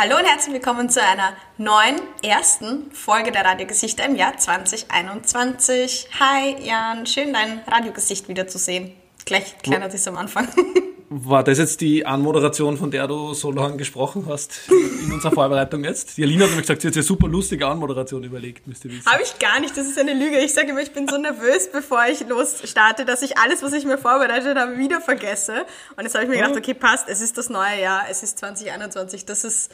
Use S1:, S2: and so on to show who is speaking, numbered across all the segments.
S1: Hallo und herzlich willkommen zu einer neuen, ersten Folge der Radiogesichter im Jahr 2021. Hi Jan, schön dein Radiogesicht wiederzusehen. Gleich kleiner Diss am Anfang.
S2: War das jetzt die Anmoderation, von der du so lange gesprochen hast in unserer Vorbereitung jetzt? Die Alina hat nämlich gesagt, sie hat sich eine super lustige Anmoderation überlegt, müsst ihr wissen.
S1: Habe ich gar nicht, das ist eine Lüge. Ich sage immer, ich bin so nervös, bevor ich losstarte, dass ich alles, was ich mir vorbereitet habe, wieder vergesse. Und jetzt habe ich mir gedacht, okay, passt, es ist das neue Jahr, es ist 2021, das ist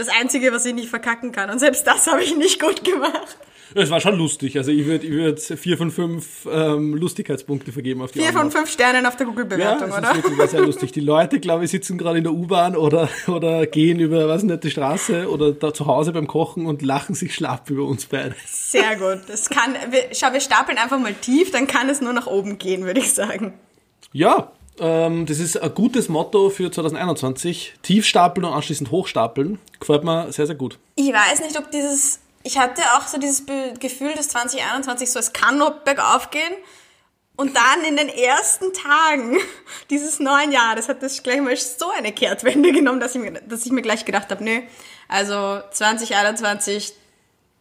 S1: das Einzige, was ich nicht verkacken kann. Und selbst das habe ich nicht gut gemacht.
S2: Es war schon lustig. Also ich würde ich würd vier von fünf ähm, Lustigkeitspunkte vergeben auf die
S1: Vier
S2: Antwort.
S1: von fünf Sternen auf der Google-Bewertung,
S2: ja,
S1: oder?
S2: Das wirklich sehr lustig. Die Leute, glaube ich, sitzen gerade in der U-Bahn oder, oder gehen über, was nicht, die Straße oder da zu Hause beim Kochen und lachen sich schlapp über uns beide.
S1: Sehr gut. Das kann, wir, schau, wir stapeln einfach mal tief, dann kann es nur nach oben gehen, würde ich sagen.
S2: Ja, ähm, das ist ein gutes Motto für 2021. Tief stapeln und anschließend hochstapeln. Gefällt mir sehr, sehr gut.
S1: Ich weiß nicht, ob dieses ich hatte auch so dieses Gefühl, dass 2021 so, es kann nur bergauf gehen. Und dann in den ersten Tagen dieses neuen Jahres hat das gleich mal so eine Kehrtwende genommen, dass ich mir, dass ich mir gleich gedacht habe, nö, also 2021,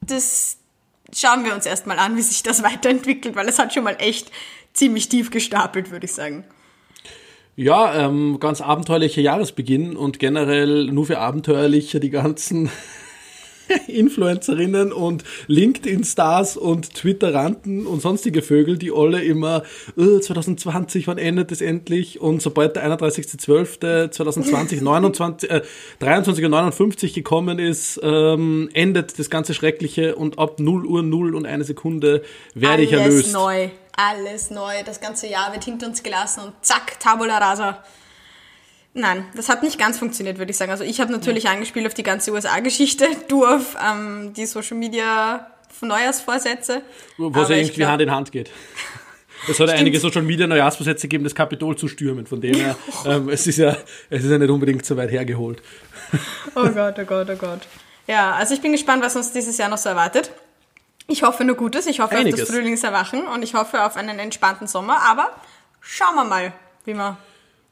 S1: das schauen wir uns erstmal an, wie sich das weiterentwickelt, weil es hat schon mal echt ziemlich tief gestapelt, würde ich sagen.
S2: Ja, ähm, ganz abenteuerlicher Jahresbeginn und generell nur für abenteuerlicher die ganzen Influencerinnen und LinkedIn-Stars und Twitteranten und sonstige Vögel, die alle immer oh, 2020, wann endet es endlich? Und sobald der 31.12.2020 29, äh, 23 und 59 gekommen ist, ähm, endet das ganze Schreckliche und ab 0 Uhr 0 und eine Sekunde werde
S1: Alles
S2: ich erlöst.
S1: Neu, alles neu. Das ganze Jahr wird hinter uns gelassen und zack, Tabula Rasa. Nein, das hat nicht ganz funktioniert, würde ich sagen. Also ich habe natürlich ja. angespielt auf die ganze USA-Geschichte, du auf ähm, die Social Media Neujahrsvorsätze.
S2: Was ja irgendwie Hand in Hand geht. Es hat ja einige Social Media Neujahrsvorsätze gegeben, das Kapitol zu stürmen. Von dem her, ähm, es, ist ja, es ist ja nicht unbedingt so weit hergeholt.
S1: Oh Gott, oh Gott, oh Gott. Ja, also ich bin gespannt, was uns dieses Jahr noch so erwartet. Ich hoffe nur Gutes, ich hoffe Einiges. auf das Frühlingserwachen und ich hoffe auf einen entspannten Sommer, aber schauen wir mal, wie wir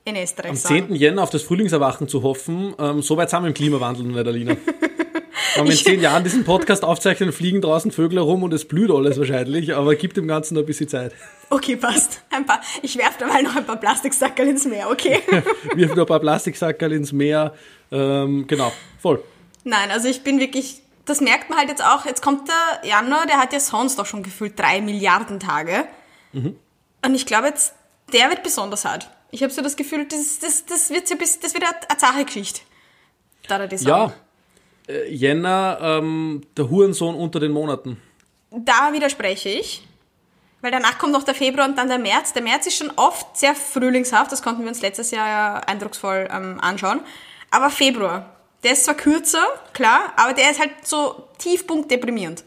S1: in Österreich
S2: Am 10. Jänner auf das Frühlingserwachen zu hoffen, ähm, so weit sind wir im Klimawandel nicht, Alina. Wenn wir in zehn Jahren diesen Podcast aufzeichnen, fliegen draußen Vögel herum und es blüht alles wahrscheinlich, aber gibt dem Ganzen noch ein bisschen Zeit.
S1: Okay, passt. Ein paar, ich werfe dabei noch ein paar Plastiksackerl ins Meer, okay?
S2: Wirf noch ein paar Plastiksackerl ins Meer. Ähm, genau, voll.
S1: Nein, also ich bin wirklich, das merkt man halt jetzt auch, jetzt kommt der Januar, der hat ja sonst auch schon gefühlt drei Milliarden Tage. Mhm. Und ich glaube jetzt, der wird besonders hart. Ich habe so das Gefühl, das, das, das wird, so bis, das wird eine Zache-Geschichte.
S2: Ja, äh, Jänner, ähm, der Hurensohn unter den Monaten.
S1: Da widerspreche ich. Weil danach kommt noch der Februar und dann der März. Der März ist schon oft sehr frühlingshaft, das konnten wir uns letztes Jahr ja eindrucksvoll ähm, anschauen. Aber Februar, der ist zwar kürzer, klar, aber der ist halt so Tiefpunkt deprimierend.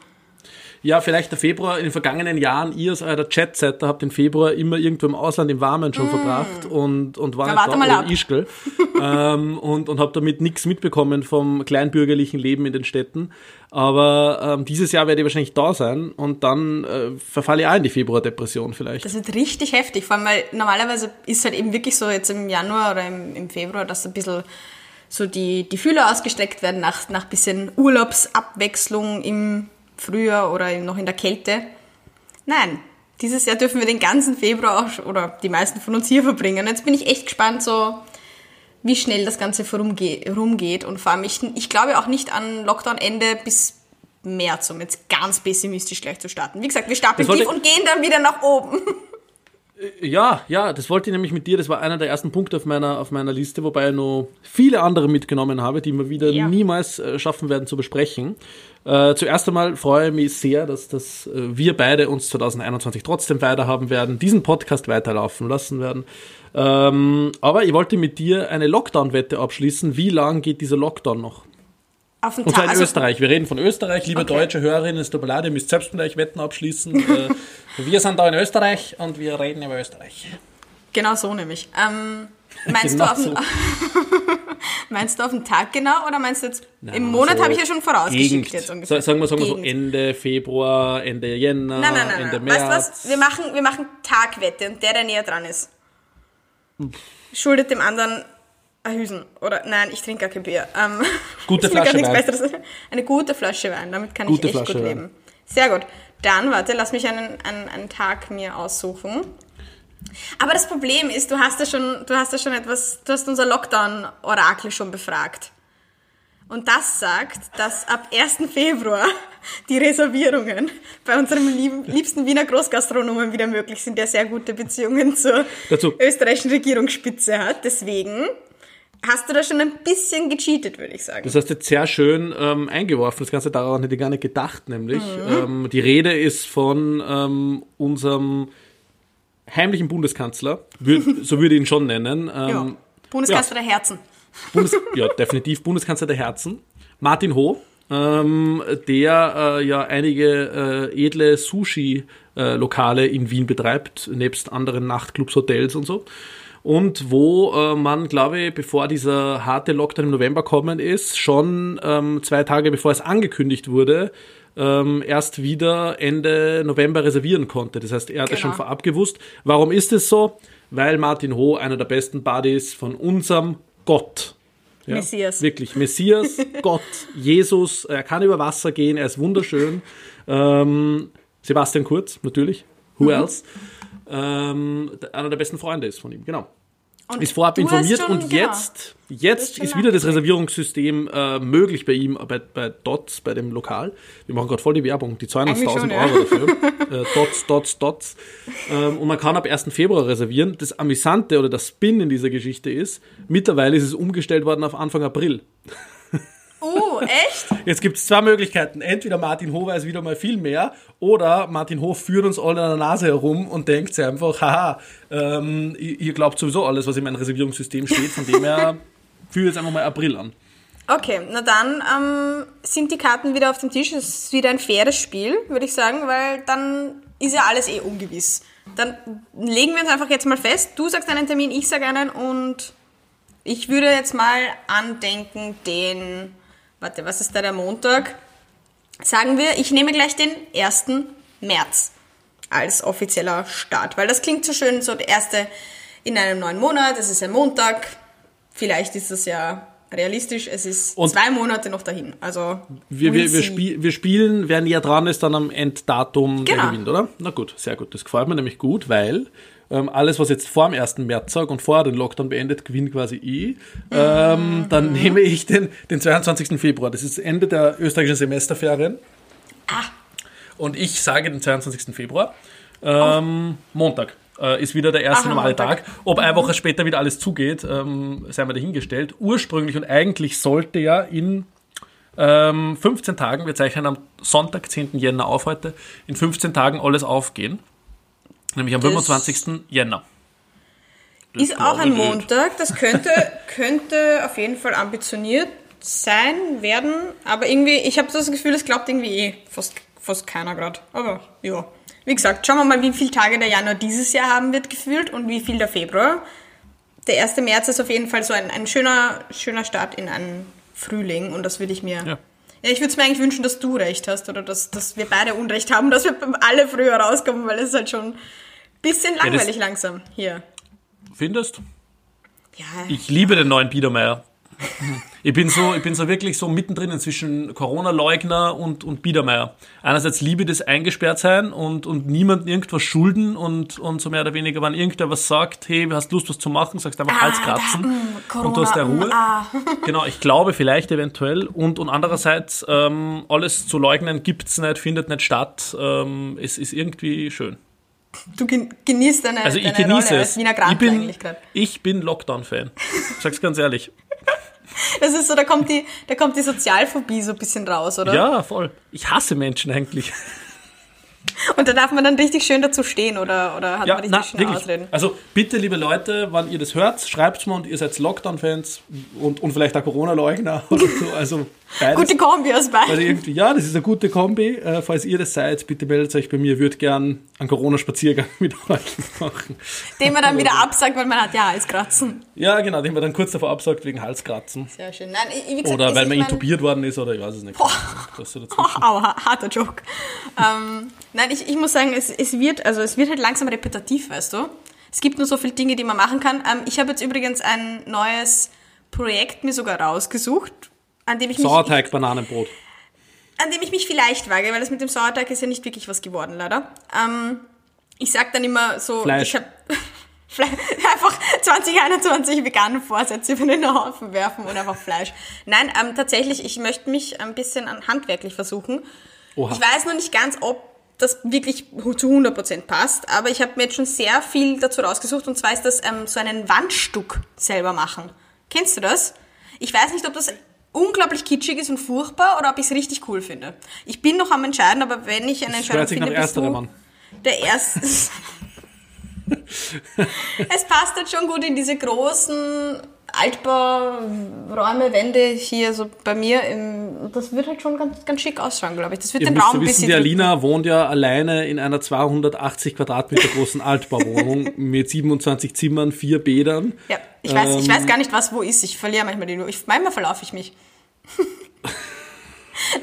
S2: Ja, vielleicht der Februar in den vergangenen Jahren, ihr als euer Chatsetter habt den Februar immer irgendwo im Ausland im Warmen schon mm. verbracht und, und war
S1: da
S2: nicht
S1: da
S2: in Ischgl ähm, und, und habt damit nichts mitbekommen vom kleinbürgerlichen Leben in den Städten. Aber ähm, dieses Jahr werde ich wahrscheinlich da sein und dann äh, verfalle ich auch in die Februardepression vielleicht.
S1: Das wird richtig heftig, vor allem weil normalerweise ist halt eben wirklich so jetzt im Januar oder im, im Februar, dass ein bisschen so die, die Fühler ausgestreckt werden nach, nach bisschen Urlaubsabwechslung im früher oder noch in der Kälte. Nein, dieses Jahr dürfen wir den ganzen Februar auch, oder die meisten von uns hier verbringen. Jetzt bin ich echt gespannt, so wie schnell das Ganze rumgeht. Und vor allem, ich, ich glaube auch nicht an Lockdown-Ende bis März, um jetzt ganz pessimistisch gleich zu starten. Wie gesagt, wir starten tief und gehen dann wieder nach oben.
S2: Ja, ja, das wollte ich nämlich mit dir. Das war einer der ersten Punkte auf meiner, auf meiner Liste, wobei ich noch viele andere mitgenommen habe, die wir wieder ja. niemals äh, schaffen werden zu besprechen. Äh, zuerst einmal freue ich mich sehr, dass, dass äh, wir beide uns 2021 trotzdem weiterhaben werden, diesen Podcast weiterlaufen lassen werden. Ähm, aber ich wollte mit dir eine Lockdown-Wette abschließen. Wie lang geht dieser Lockdown noch?
S1: Auf den
S2: Und zwar in also Österreich. Wir reden von Österreich. Liebe okay. deutsche Hörerinnen, es tut mir leid, ihr müsst selbst mit euch Wetten abschließen. Wir sind da in Österreich und wir reden über Österreich.
S1: Genau so nämlich. Ähm, meinst, genau du auf so. den, meinst du auf den Tag genau oder meinst du jetzt nein, im Monat so habe ich ja schon vorausgeschickt jetzt ungefähr.
S2: Sagen wir, sagen wir so Ende Februar, Ende Jänner,
S1: nein, nein, nein,
S2: Ende
S1: nein.
S2: März.
S1: Weißt du was? Wir machen, wir machen Tagwette und der, der näher dran ist, schuldet dem anderen Ahüsen. Oder nein, ich trinke gar kein Bier. Ähm,
S2: Gute Flasche Wein.
S1: Besseres. Eine gute Flasche Wein, damit kann
S2: Gute
S1: ich echt
S2: Flasche
S1: gut
S2: Wein.
S1: leben. Sehr gut. Dann, warte, lass mich einen, einen, einen Tag mir aussuchen. Aber das Problem ist, du hast ja schon, du hast ja schon etwas, du hast unser Lockdown-Orakel schon befragt. Und das sagt, dass ab 1. Februar die Reservierungen bei unserem liebsten Wiener Großgastronomen wieder möglich sind, der sehr gute Beziehungen zur
S2: Dazu.
S1: österreichischen Regierungsspitze hat. Deswegen hast du da schon ein bisschen gecheatet, würde ich sagen.
S2: Das hast du jetzt sehr schön ähm, eingeworfen. Das Ganze daran hätte ich gar nicht gedacht, nämlich. Ähm, die Rede ist von ähm, unserem heimlichen Bundeskanzler, Wür so würde ich ihn schon nennen. Ähm,
S1: ja. Bundeskanzler der Herzen.
S2: Bundes ja, definitiv Bundeskanzler der Herzen. Martin Ho, ähm, der äh, ja einige äh, edle Sushi-Lokale in Wien betreibt, nebst anderen Nachtclubs, Hotels und so. Und wo äh, man, glaube ich, bevor dieser harte Lockdown im November kommen ist, schon ähm, zwei Tage bevor es angekündigt wurde, ähm, erst wieder Ende November reservieren konnte. Das heißt, er hat es
S1: Genau.
S2: schon vorab gewusst. Warum ist es so? Weil Martin Ho einer der besten Buddies von unserem Gott. Ja,
S1: Messias.
S2: Wirklich, Messias, Gott, Jesus, er kann über Wasser gehen, er ist wunderschön. Ähm, Sebastian Kurz, natürlich. Who
S1: Mhm.
S2: Ähm, einer der besten Freunde ist von ihm, genau.
S1: Und
S2: Ist vorab informiert
S1: schon-
S2: und
S1: genau.
S2: jetzt, jetzt
S1: schon
S2: ist wieder das. Reservierungssystem äh, möglich bei ihm, bei, bei Dots, bei dem Lokal. Wir machen gerade voll die Werbung, die zahlen uns
S1: Eigentlich
S2: 1000
S1: schon, ja.
S2: Euro dafür. äh, Dots, Dots, Dots. Ähm, und man kann ab 1. Februar reservieren. Das Amüsante oder das Spin in dieser Geschichte ist, mittlerweile ist es umgestellt worden auf Anfang April.
S1: Uh, echt?
S2: Jetzt gibt es zwei Möglichkeiten. Entweder Martin Ho weiß wieder mal viel mehr oder Martin Ho führt uns alle an der Nase herum und denkt sich einfach, haha, ähm, ihr ihr glaubt sowieso alles, was in meinem Reservierungssystem steht, von dem her führe jetzt einfach mal April an.
S1: Okay, na dann ähm, sind die Karten wieder auf dem Tisch. Es ist wieder ein faires Spiel, würde ich sagen, weil dann ist ja alles eh ungewiss. Dann legen wir uns einfach jetzt mal fest. Du sagst einen Termin, ich sage einen und ich würde jetzt mal andenken den, warte, was ist da der Montag? Sagen wir, ich nehme gleich den 1. März als offizieller Start, weil das klingt so schön, so der erste in einem neuen Monat, es ist ein Montag, vielleicht ist das ja realistisch, es ist
S2: Und-
S1: zwei Monate noch dahin, also
S2: Wir, wir, wir, spiel, wir spielen, wer näher dran ist, dann am Enddatum der
S1: Genau.
S2: gewinnt, oder? Na gut, sehr gut. Das gefällt mir nämlich gut, weil ähm, alles, was jetzt vor dem 1. März sagt und vorher den Lockdown beendet, gewinnt quasi ich. Ähm, dann nehme ich den, den 22. Februar. Das ist das Ende der österreichischen Semesterferien.
S1: Ah.
S2: Und ich sage den 22. Februar. Ähm, Montag äh, ist wieder der erste
S1: Aha,
S2: normale
S1: Montag.
S2: Tag. Ob eine Woche später wieder alles zugeht, ähm, sei mal dahingestellt. Ursprünglich und eigentlich sollte ja in ähm, 15 Tagen, wir zeichnen am Sonntag, 10. Jänner auf heute, in 15 Tagen alles aufgehen. Nämlich am
S1: Das-
S2: 25. Jänner. Das
S1: Ist auch ein. Montag, das könnte, könnte auf jeden Fall ambitioniert sein, werden, aber irgendwie, ich habe das Gefühl, es glaubt irgendwie eh fast, fast keiner gerade. Aber ja, wie gesagt, schauen wir mal, wie viele Tage der Januar dieses Jahr haben wird gefühlt und wie viel der Februar. Der 1. März ist auf jeden Fall so ein, ein schöner, schöner Start in einen Frühling und das würde ich mir...
S2: Ja.
S1: Ja, ich würde es mir eigentlich wünschen, dass du recht hast oder dass, dass wir beide Unrecht haben, dass wir alle früher rauskommen, weil es ist halt schon ein bisschen langweilig langsam hier.
S2: Findest?
S1: Ja,
S2: Ich liebe den neuen Biedermeier. Ich bin so, ich bin so wirklich so mittendrin zwischen Corona-Leugner und, und Biedermeier. Einerseits liebe ich das eingesperrt sein und, und niemandem irgendwas schulden und, und so mehr oder weniger, wenn irgendwer was sagt, hey, hast Lust was zu machen, sagst einfach Hals kratzen
S1: da, mm,
S2: und du hast der Ruhe.
S1: mm, ah.
S2: Genau, ich glaube vielleicht eventuell und, und andererseits ähm, alles zu leugnen gibt's nicht, findet nicht statt. Ähm, es ist irgendwie schön.
S1: Du gen- genießt deine,
S2: Also ich
S1: deine
S2: genieße
S1: Rolle
S2: es.
S1: als Wiener
S2: Ich
S1: Grant
S2: bin,
S1: eigentlich gerade.
S2: ich bin Lockdown-Fan. Sag's ganz ehrlich.
S1: Das ist so, da kommt die, da kommt die Sozialphobie so ein bisschen raus, oder?
S2: Ja, voll. Ich hasse Menschen eigentlich.
S1: Und da darf man dann richtig schön dazu stehen, oder, oder hat
S2: Ja,
S1: man richtig
S2: na,
S1: schön
S2: wirklich.
S1: ausreden?
S2: Also bitte, liebe Leute, wann ihr das hört, schreibt's mir und ihr seid Lockdown-Fans und, und vielleicht auch Corona-Leugner oder so. Also beides.
S1: Gute Kombi aus
S2: Also
S1: beiden.
S2: irgendwie, ja, das ist eine gute Kombi. Äh, falls ihr das seid, bitte meldet euch bei mir. Würde gern einen Corona-Spaziergang mit euch machen.
S1: Den man dann wieder absagt, weil man hat ja Halskratzen.
S2: Ja, genau, den man dann kurz davor absagt wegen Halskratzen.
S1: Sehr schön. Nein, ich- gesagt,
S2: Oder
S1: ich-
S2: weil
S1: ich
S2: man
S1: mein-
S2: intubiert worden ist oder ich weiß es nicht. Das so.
S1: Oh, aua, harter Joke. ähm, nein, ich, ich muss sagen, es, es wird, also es wird halt langsam repetitiv, weißt du? Es gibt nur so viele Dinge, die man machen kann. Ähm, ich habe jetzt übrigens ein neues Projekt mir sogar rausgesucht, an dem ich
S2: mich... Sauerteig, Bananenbrot.
S1: An dem ich mich vielleicht wage, weil das mit dem Sauerteig ist ja nicht wirklich was geworden, leider. Ähm, ich sag dann immer so...
S2: Fleisch.
S1: Ich hab, einfach 2021 vegane Vorsätze über den Haufen werfen und einfach Fleisch. Nein, ähm, tatsächlich, ich möchte mich ein bisschen an handwerklich versuchen. Oha. Ich weiß noch nicht ganz, ob das wirklich zu 100% passt, aber ich habe mir jetzt schon sehr viel dazu rausgesucht und zwar ist das ähm, so einen Wandstuck selber machen. Kennst du das? Ich weiß nicht, ob das unglaublich kitschig ist und furchtbar oder ob ich es richtig cool finde. Ich bin noch am entscheiden, aber wenn ich eine Entscheidung finde, bist du der erste. es passt halt schon gut in diese großen Altbauräume, Wände hier so bei mir. Im, das wird halt schon ganz, ganz schick ausschauen, glaube ich. Das wird
S2: Ihr
S1: den Raum
S2: ein bisschen. Die Alina wohnt ja alleine in einer 280 Quadratmeter großen Altbauwohnung mit 27 Zimmern, vier Bädern.
S1: Ja, ich weiß, ähm, ich weiß gar nicht, was wo ist. Ich verliere manchmal die ich, Manchmal verlaufe ich mich.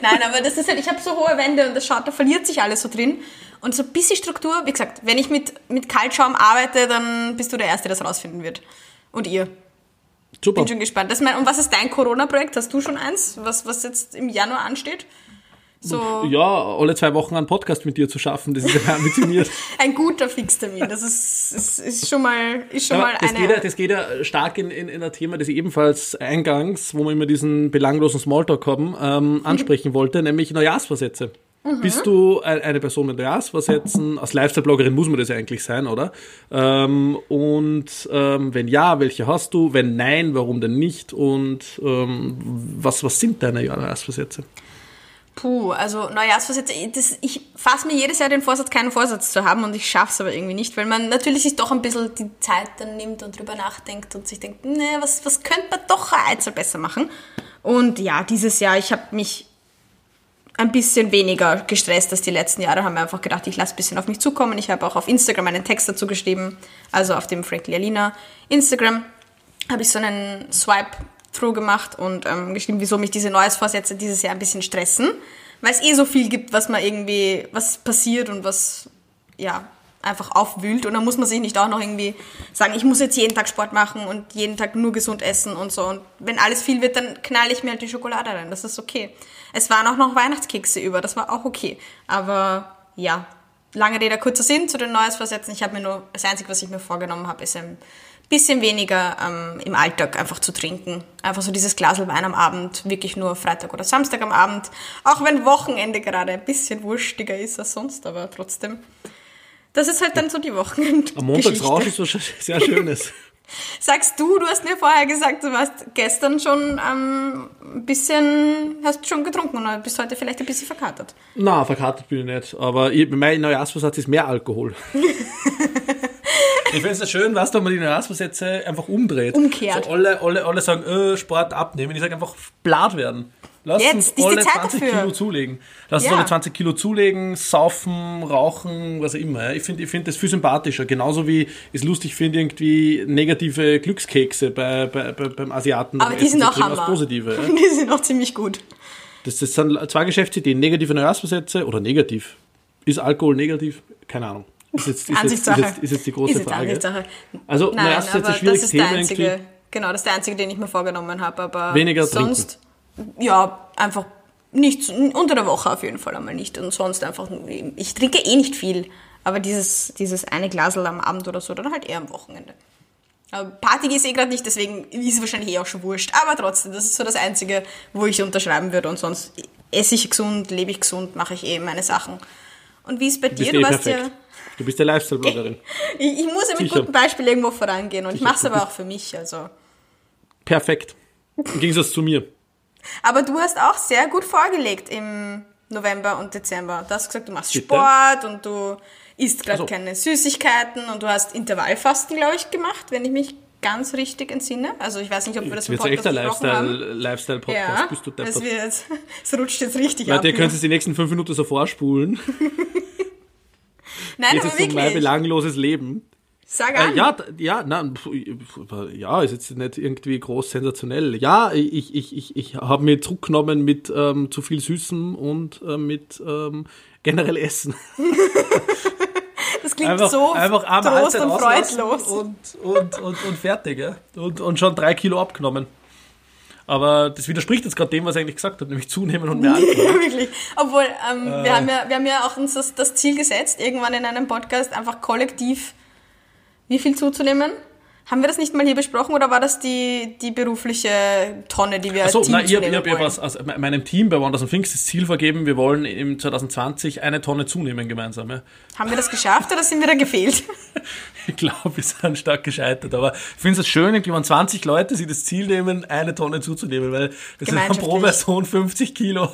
S1: Nein, aber das ist halt, ich habe so hohe Wände und das schaut, da verliert sich alles so drin. Und so ein bisschen Struktur, wie gesagt, wenn ich mit, mit Kaltschaum arbeite, dann bist du der Erste, der das rausfinden wird. Und ihr. Super. Bin schon gespannt. Das mein, und was ist dein Corona-Projekt? Hast du schon eins, was, was jetzt im Januar ansteht?
S2: So ja, alle zwei Wochen einen Podcast mit dir zu schaffen, das ist ja ambitioniert.
S1: ein guter Fixtermin, das ist, ist, ist schon mal, ist schon mal
S2: das
S1: eine...
S2: Geht ja, das geht ja stark in, in, in ein Thema, das ich ebenfalls eingangs, wo wir immer diesen belanglosen Smalltalk haben, ähm, mhm. ansprechen wollte, nämlich Neujahrsversätze. Mhm. Bist du eine Person mit Neujahrsvorsätzen? Als Lifestyle-Bloggerin muss man das ja eigentlich sein, oder? Ähm, und ähm, wenn ja, welche hast du? Wenn nein, warum denn nicht? Und ähm, was, was sind deine Neujahrsvorsätze?
S1: Puh, also Neujahrsvorsätze, das, ich fasse mir jedes Jahr den Vorsatz, keinen Vorsatz zu haben und ich schaffe es aber irgendwie nicht, weil man natürlich sich doch ein bisschen die Zeit dann nimmt und drüber nachdenkt und sich denkt, nee, was, was könnte man doch einzeln besser machen? Und ja, dieses Jahr, ich habe mich ein bisschen weniger gestresst als die letzten Jahre, haben wir einfach gedacht, ich lasse ein bisschen auf mich zukommen. Ich habe auch auf Instagram einen Text dazu geschrieben, also auf dem Frankly Alina Instagram habe ich so einen Swipe-Through gemacht und ähm, geschrieben, wieso mich diese Neujahrsvorsätze dieses Jahr ein bisschen stressen, weil es eh so viel gibt, was man irgendwie, was passiert und was, ja, einfach aufwühlt und dann muss man sich nicht auch noch irgendwie sagen, ich muss jetzt jeden Tag Sport machen und jeden Tag nur gesund essen und so und wenn alles viel wird, dann knall ich mir halt die Schokolade rein, das ist okay. Es waren auch noch Weihnachtskekse über, das war auch okay. Aber ja, lange Rede, kurzer Sinn zu den Neujahrsvorsätzen. Ich habe mir nur, das Einzige, was ich mir vorgenommen habe, ist ein bisschen weniger ähm, im Alltag einfach zu trinken. Einfach so dieses Glas Wein am Abend, wirklich nur Freitag oder Samstag am Abend. Auch wenn Wochenende gerade ein bisschen wurstiger ist als sonst, aber trotzdem. Das ist halt dann so die Wochenende.
S2: Am Montagsrausch ist was sehr Schönes.
S1: Sagst du, du hast mir vorher gesagt, du warst gestern schon ähm, ein bisschen, hast schon getrunken und bist heute vielleicht ein bisschen verkatert.
S2: Na, verkatert bin ich nicht, aber ich, mein Neujahrsvorsatz ist mehr Alkohol. ich finde es schön, was da man die Neujahrsvorsätze einfach umdreht.
S1: Umkehrt.
S2: So alle, alle, alle sagen, äh, Sport abnehmen. Ich sage einfach, blatt werden. Lass Jetzt, uns alle 20 dafür. Kilo zulegen. Lass ja. uns alle 20 Kilo zulegen, saufen, rauchen, was auch immer. Ich finde ich find das viel sympathischer. Genauso wie ich es lustig finde, irgendwie negative Glückskekse bei, bei, bei beim Asiaten.
S1: Aber die sind auch
S2: Hammer. Positive, ja.
S1: Die sind auch ziemlich gut.
S2: Das, das sind zwei Geschäftsideen. Negative Neujahrsversätze oder negativ. Ist Alkohol negativ? Keine Ahnung. Ist jetzt, ist jetzt, ist jetzt, ist jetzt die große Frage. Also
S1: Nein, Neujahrsversätze schwierig das ist der einzige, Genau, das ist der einzige, den ich mir vorgenommen habe. Aber
S2: weniger
S1: sonst...
S2: Trinken
S1: ja, einfach nicht, unter der Woche auf jeden Fall einmal nicht. Und sonst einfach, ich trinke eh nicht viel, aber dieses, dieses eine Glasel am Abend oder so, dann halt eher am Wochenende. Aber Party ist eh gerade nicht, deswegen ist es wahrscheinlich eh auch schon wurscht. Aber trotzdem, das ist so das Einzige, wo ich unterschreiben würde. Und sonst esse ich gesund, lebe ich gesund, mache ich eh meine Sachen. Und wie ist bei dir?
S2: Du, eh warst ja. Du bist ja Lifestyle-Bloggerin.
S1: ich, ich, muss ja mit Sicher. gutem Beispiel irgendwo vorangehen und Sicher. ich mache es aber auch für mich. Also.
S2: Perfekt. Im Gegensatz zu mir.
S1: Aber du hast auch sehr gut vorgelegt im November und Dezember. Du hast gesagt, du machst Bitte? Sport und du isst gerade also. keine Süßigkeiten und du hast Intervallfasten, glaube ich, gemacht, wenn ich mich ganz richtig entsinne. Also ich weiß nicht, ob wir das
S2: im Podcast echt ein Lifestyle, Lifestyle Podcast, ja, bist du
S1: es, wird, es rutscht jetzt richtig
S2: Leute, ab. ihr könnt es die nächsten fünf Minuten so vorspulen.
S1: Nein,
S2: Jetzt aber ist wirklich. so mein belangloses Leben.
S1: Sag äh, an.
S2: Äh, ja, ja, na, ja, ist jetzt nicht irgendwie groß sensationell. Ja, ich, ich, ich, ich habe mir zurückgenommen mit ähm, zu viel Süßen und äh, mit ähm, generell Essen.
S1: das klingt einfach, so einfach trost und freudlos.
S2: Und, und, und, und fertig, ja. Und, und schon drei Kilo abgenommen. Aber das widerspricht jetzt gerade dem, was er eigentlich gesagt hat, nämlich zunehmen und mehr Alkohol.
S1: Wirklich. Obwohl, ähm, äh. wir, haben ja, wir haben ja auch uns das, das Ziel gesetzt, irgendwann in einem Podcast einfach kollektiv wie viel zuzunehmen? Haben wir das nicht mal hier besprochen oder war das die, die berufliche Tonne, die wir als
S2: so,
S1: Team
S2: nein, ich habe hab, was aus meinem Team bei Wonders and Things das Ziel vergeben, wir wollen im 2020 eine Tonne zunehmen gemeinsam. Ja.
S1: Haben wir das geschafft oder sind wir da gefehlt?
S2: ich glaube, wir sind stark gescheitert. Aber ich finde es schön, wenn 20 Leute sich das Ziel nehmen, eine Tonne zuzunehmen, weil das sind pro Person 50 Kilo.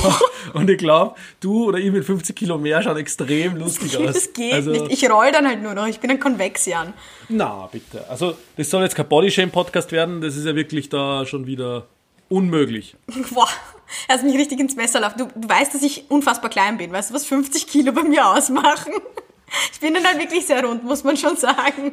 S2: Und ich glaube, du oder ich mit 50 Kilo mehr schauen extrem lustig aus.
S1: Das geht also, nicht. Ich roll dann halt nur noch. Ich bin ein Konvexian.
S2: Na, bitte. Also, das soll jetzt kein Bodyshame-Podcast werden. Das ist ja wirklich da schon wieder unmöglich.
S1: Boah, er hat mich richtig ins Messer laufen. Du, du weißt, dass ich unfassbar klein bin. Weißt du, was 50 Kilo bei mir ausmachen? Ich bin dann halt wirklich sehr rund, muss man schon sagen.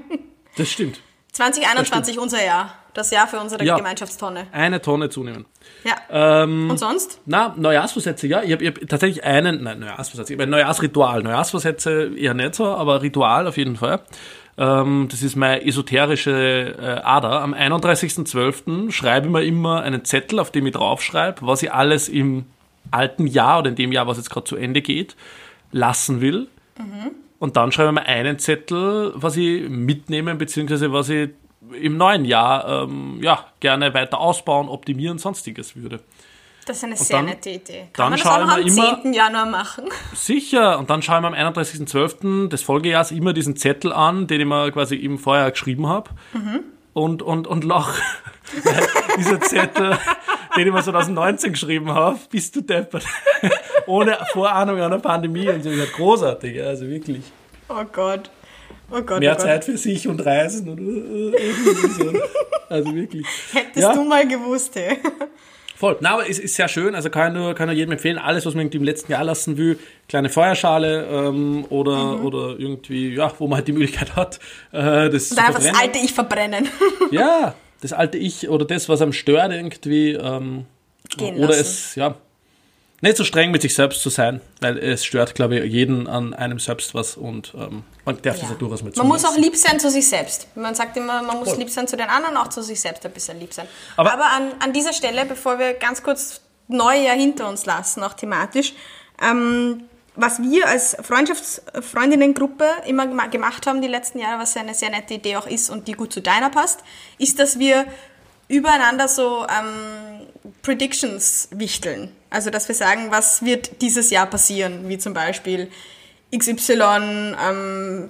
S2: Das stimmt.
S1: 2021 das unser Jahr. Das Jahr für unsere ja, Gemeinschaftstonne.
S2: Eine Tonne zunehmen.
S1: Ja. Ähm, Und sonst?
S2: Na, Neujahrsvorsätze, ja. Ich habe hab tatsächlich einen, nein, Neujahrsvorsätze, ich habe ein Neujahrsritual. Neujahrsvorsätze eher nicht so, aber Ritual auf jeden Fall. Ähm, das ist meine esoterische äh, Ader. Am 31.12. schreibe ich mir immer einen Zettel, auf dem ich draufschreibe, was ich alles im alten Jahr oder in dem Jahr, was jetzt gerade zu Ende geht, lassen will. Mhm. Und dann schreibe ich mir einen Zettel, was ich mitnehmen, beziehungsweise was ich im neuen Jahr ähm, ja, gerne weiter ausbauen, optimieren, sonstiges würde.
S1: Das ist eine sehr dann, nette Idee. Kann dann man das auch noch am immer, 10. Januar machen?
S2: Sicher. Und dann schauen wir am 31.12. des Folgejahres immer diesen Zettel an, den ich mir quasi eben vorher geschrieben habe. Mhm. Und, und, und lach. dieser Zettel, den ich mir 2019 geschrieben habe, bist du deppert. Ohne Vorahnung einer Pandemie und so. Großartig, also wirklich.
S1: Oh Gott. Oh Gott,
S2: Mehr
S1: oh
S2: Zeit für sich und Reisen und uh, uh, so. Also wirklich.
S1: Hättest ja. du mal gewusst, hey.
S2: Voll. Na, aber es ist sehr schön, also kann nur, kann nur jedem empfehlen, alles, was man irgendwie im letzten Jahr lassen will, kleine Feuerschale ähm, oder, mhm. oder irgendwie, ja, wo man halt die Möglichkeit hat, äh, das
S1: Oder einfach das alte Ich verbrennen.
S2: ja, das alte Ich oder das, was am stört irgendwie. Ähm, Gehen oder lassen. es, ja, nicht so streng mit sich selbst zu sein, weil es stört, glaube ich, jeden an einem selbst was und ähm, man darf ja. das ja durchaus mit
S1: Man muss auch lieb sein zu sich selbst. Man sagt immer, man muss Voll. lieb sein zu den anderen, auch zu sich selbst ein bisschen lieb sein. Aber, Aber an, an dieser Stelle, bevor wir ganz kurz Neujahr hinter uns lassen, auch thematisch, ähm, was wir als Freundschaftsfreundinnengruppe immer gemacht haben die letzten Jahre, was eine sehr nette Idee auch ist und die gut zu deiner passt, ist, dass wir übereinander so ähm, Predictions wichteln. Also, dass wir sagen, was wird dieses Jahr passieren, wie zum Beispiel XY ähm,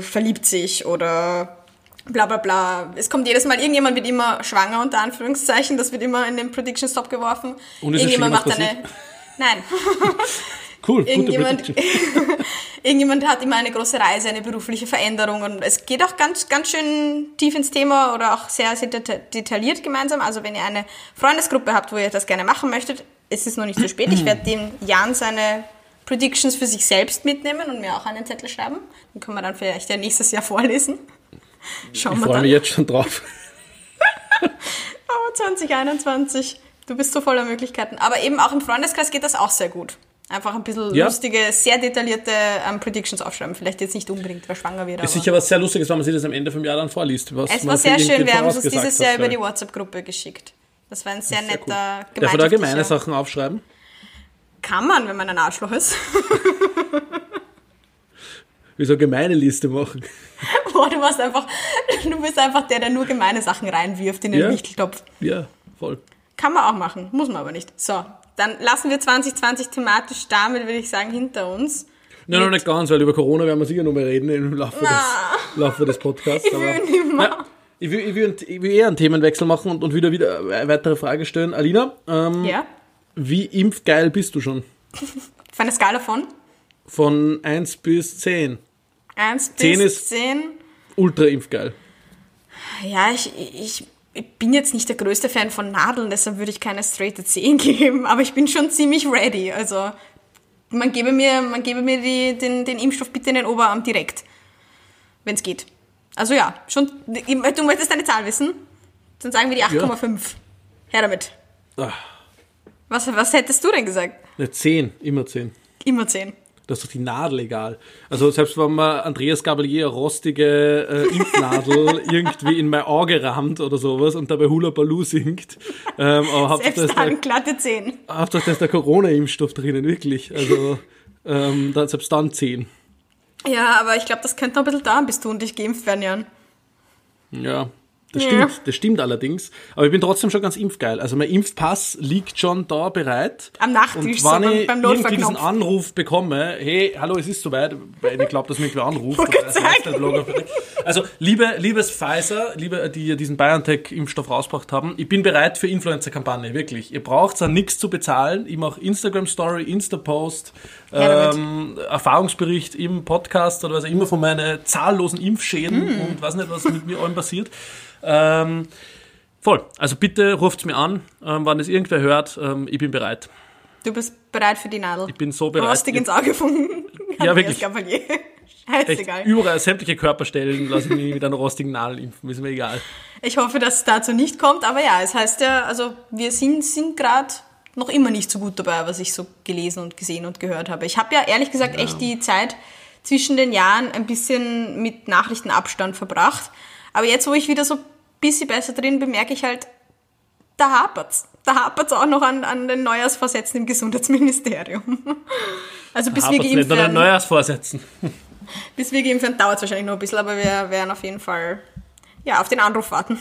S1: verliebt sich oder bla bla bla. Es kommt jedes Mal, irgendjemand wird immer schwanger, unter Anführungszeichen, das wird immer in den Prediction Stop geworfen.
S2: Und ist irgendjemand macht eine.
S1: Nein.
S2: Cool,
S1: irgendjemand, irgendjemand hat immer eine große Reise, eine berufliche Veränderung und es geht auch ganz, ganz schön tief ins Thema oder auch sehr, sehr detailliert gemeinsam. Also wenn ihr eine Freundesgruppe habt, wo ihr das gerne machen möchtet, ist es noch nicht zu spät. Ich werde dem Jan seine Predictions für sich selbst mitnehmen und mir auch einen Zettel schreiben. Den können wir dann vielleicht ja nächstes Jahr vorlesen.
S2: Schauen ich freue mich jetzt schon drauf.
S1: oh, 2021. Du bist so voller Möglichkeiten. Aber eben auch im Freundeskreis geht das auch sehr gut. Einfach ein bisschen ja. lustige, sehr detaillierte ähm, Predictions aufschreiben. Vielleicht jetzt nicht unbedingt, wer schwanger wird.
S2: Ist sicher was sehr Lustiges, wenn man sich das am Ende vom Jahr dann vorliest. Was
S1: es war sehr schön, wir haben uns dieses Jahr über die WhatsApp-Gruppe geschickt. Das war ein sehr, sehr netter
S2: cool. Darf man da gemeine Sachen aufschreiben?
S1: Kann man, wenn man ein Arschloch ist.
S2: Wie so eine gemeine Liste machen.
S1: Boah, du, warst einfach, du bist einfach der, der nur gemeine Sachen reinwirft in den
S2: ja.
S1: Wichteltopf.
S2: Ja, voll.
S1: Kann man auch machen, muss man aber nicht. So, dann lassen wir 2020 thematisch damit, würde ich sagen, hinter uns.
S2: Nein, noch nicht ganz, weil über Corona werden wir sicher noch mal reden im Laufe, des, Laufe des Podcasts.
S1: Ich will nicht mehr. Ja,
S2: ich, will, ich, will, ich will eher einen Themenwechsel machen und, und wieder, wieder eine weitere Frage stellen. Alina, ähm,
S1: ja?
S2: wie impfgeil bist du schon?
S1: Auf einer Skala von?
S2: Von 1 bis 10.
S1: 1 bis 10 ist 10?
S2: ultra impfgeil.
S1: Ja, ich, ich ich bin jetzt nicht der größte Fan von Nadeln, deshalb würde ich keine straight 10 geben, aber ich bin schon ziemlich ready. Also man gebe mir, man gebe mir die, den, den Impfstoff bitte in den Oberarm direkt, wenn es geht. Also ja, schon. Du möchtest deine Zahl wissen? Dann sagen wir die 8,5. Ja. Her damit. Ach. Was, was hättest du denn gesagt?
S2: Eine 10, immer 10.
S1: Immer 10.
S2: Das ist doch die Nadel egal. Also selbst wenn man Andreas Gabalier rostige äh, Impfnadel irgendwie in mein Auge rammt oder sowas und dabei Hula Baloo singt. Ähm, aber
S1: Selbst
S2: Hauptsache,
S1: dann
S2: da,
S1: glatte Zehen.
S2: Hauptsache, da ist der Corona-Impfstoff drinnen, wirklich. Also ähm, dann, selbst dann 10.
S1: Ja, aber ich glaube, das könnte noch ein bisschen dauern, bis du und ich geimpft werden, Jan.
S2: Ja, das
S1: Ja.
S2: stimmt, das stimmt allerdings. Aber ich bin trotzdem schon ganz impfgeil. Also mein Impfpass liegt schon da bereit.
S1: Am Nachttisch,
S2: Und wenn ich
S1: beim
S2: irgendwie diesen. Anruf bekomme, hey, hallo, es ist soweit, weil ich glaube, dass mich wer anruft. Vielleicht. Also, liebe, liebes Pfizer, liebe, die diesen BioNTech-Impfstoff rausgebracht haben, ich bin bereit für Influencer-Kampagne, wirklich. Ihr braucht da nichts zu bezahlen. Ich mache Instagram-Story, Insta-Post, ähm, Erfahrungsbericht im Podcast oder was auch immer von meinen zahllosen Impfschäden
S1: Hm.
S2: und weiß nicht, was mit mir allem passiert. Ähm, voll. Also bitte ruft's mir an, ähm, wann es irgendwer hört. Ähm, ich bin bereit.
S1: Du bist bereit für die Nadel.
S2: Ich bin so bereit.
S1: Rostig ins Auge von
S2: Ja, wirklich.
S1: Scheißegal.
S2: überall, sämtliche Körperstellen lasse ich mich mit einer rostigen Nadel impfen, ist mir egal.
S1: Ich hoffe, dass es dazu nicht kommt, aber ja, es heißt ja, also wir sind, sind gerade noch immer nicht so gut dabei, was ich so gelesen und gesehen und gehört habe. Ich habe ja ehrlich gesagt echt die Zeit zwischen den Jahren ein bisschen mit Nachrichtenabstand verbracht. Aber jetzt, wo ich wieder so bisschen besser drin bin, merke ich halt, da hapert's. Da hapert's auch noch an, an den Neujahrsvorsätzen im Gesundheitsministerium. Also bis wir geimpft
S2: an
S1: werden,
S2: Neujahrsvorsätzen.
S1: bis wir geimpft werden, dauert es wahrscheinlich noch ein bisschen, aber wir werden auf jeden Fall ja, auf den Anruf warten.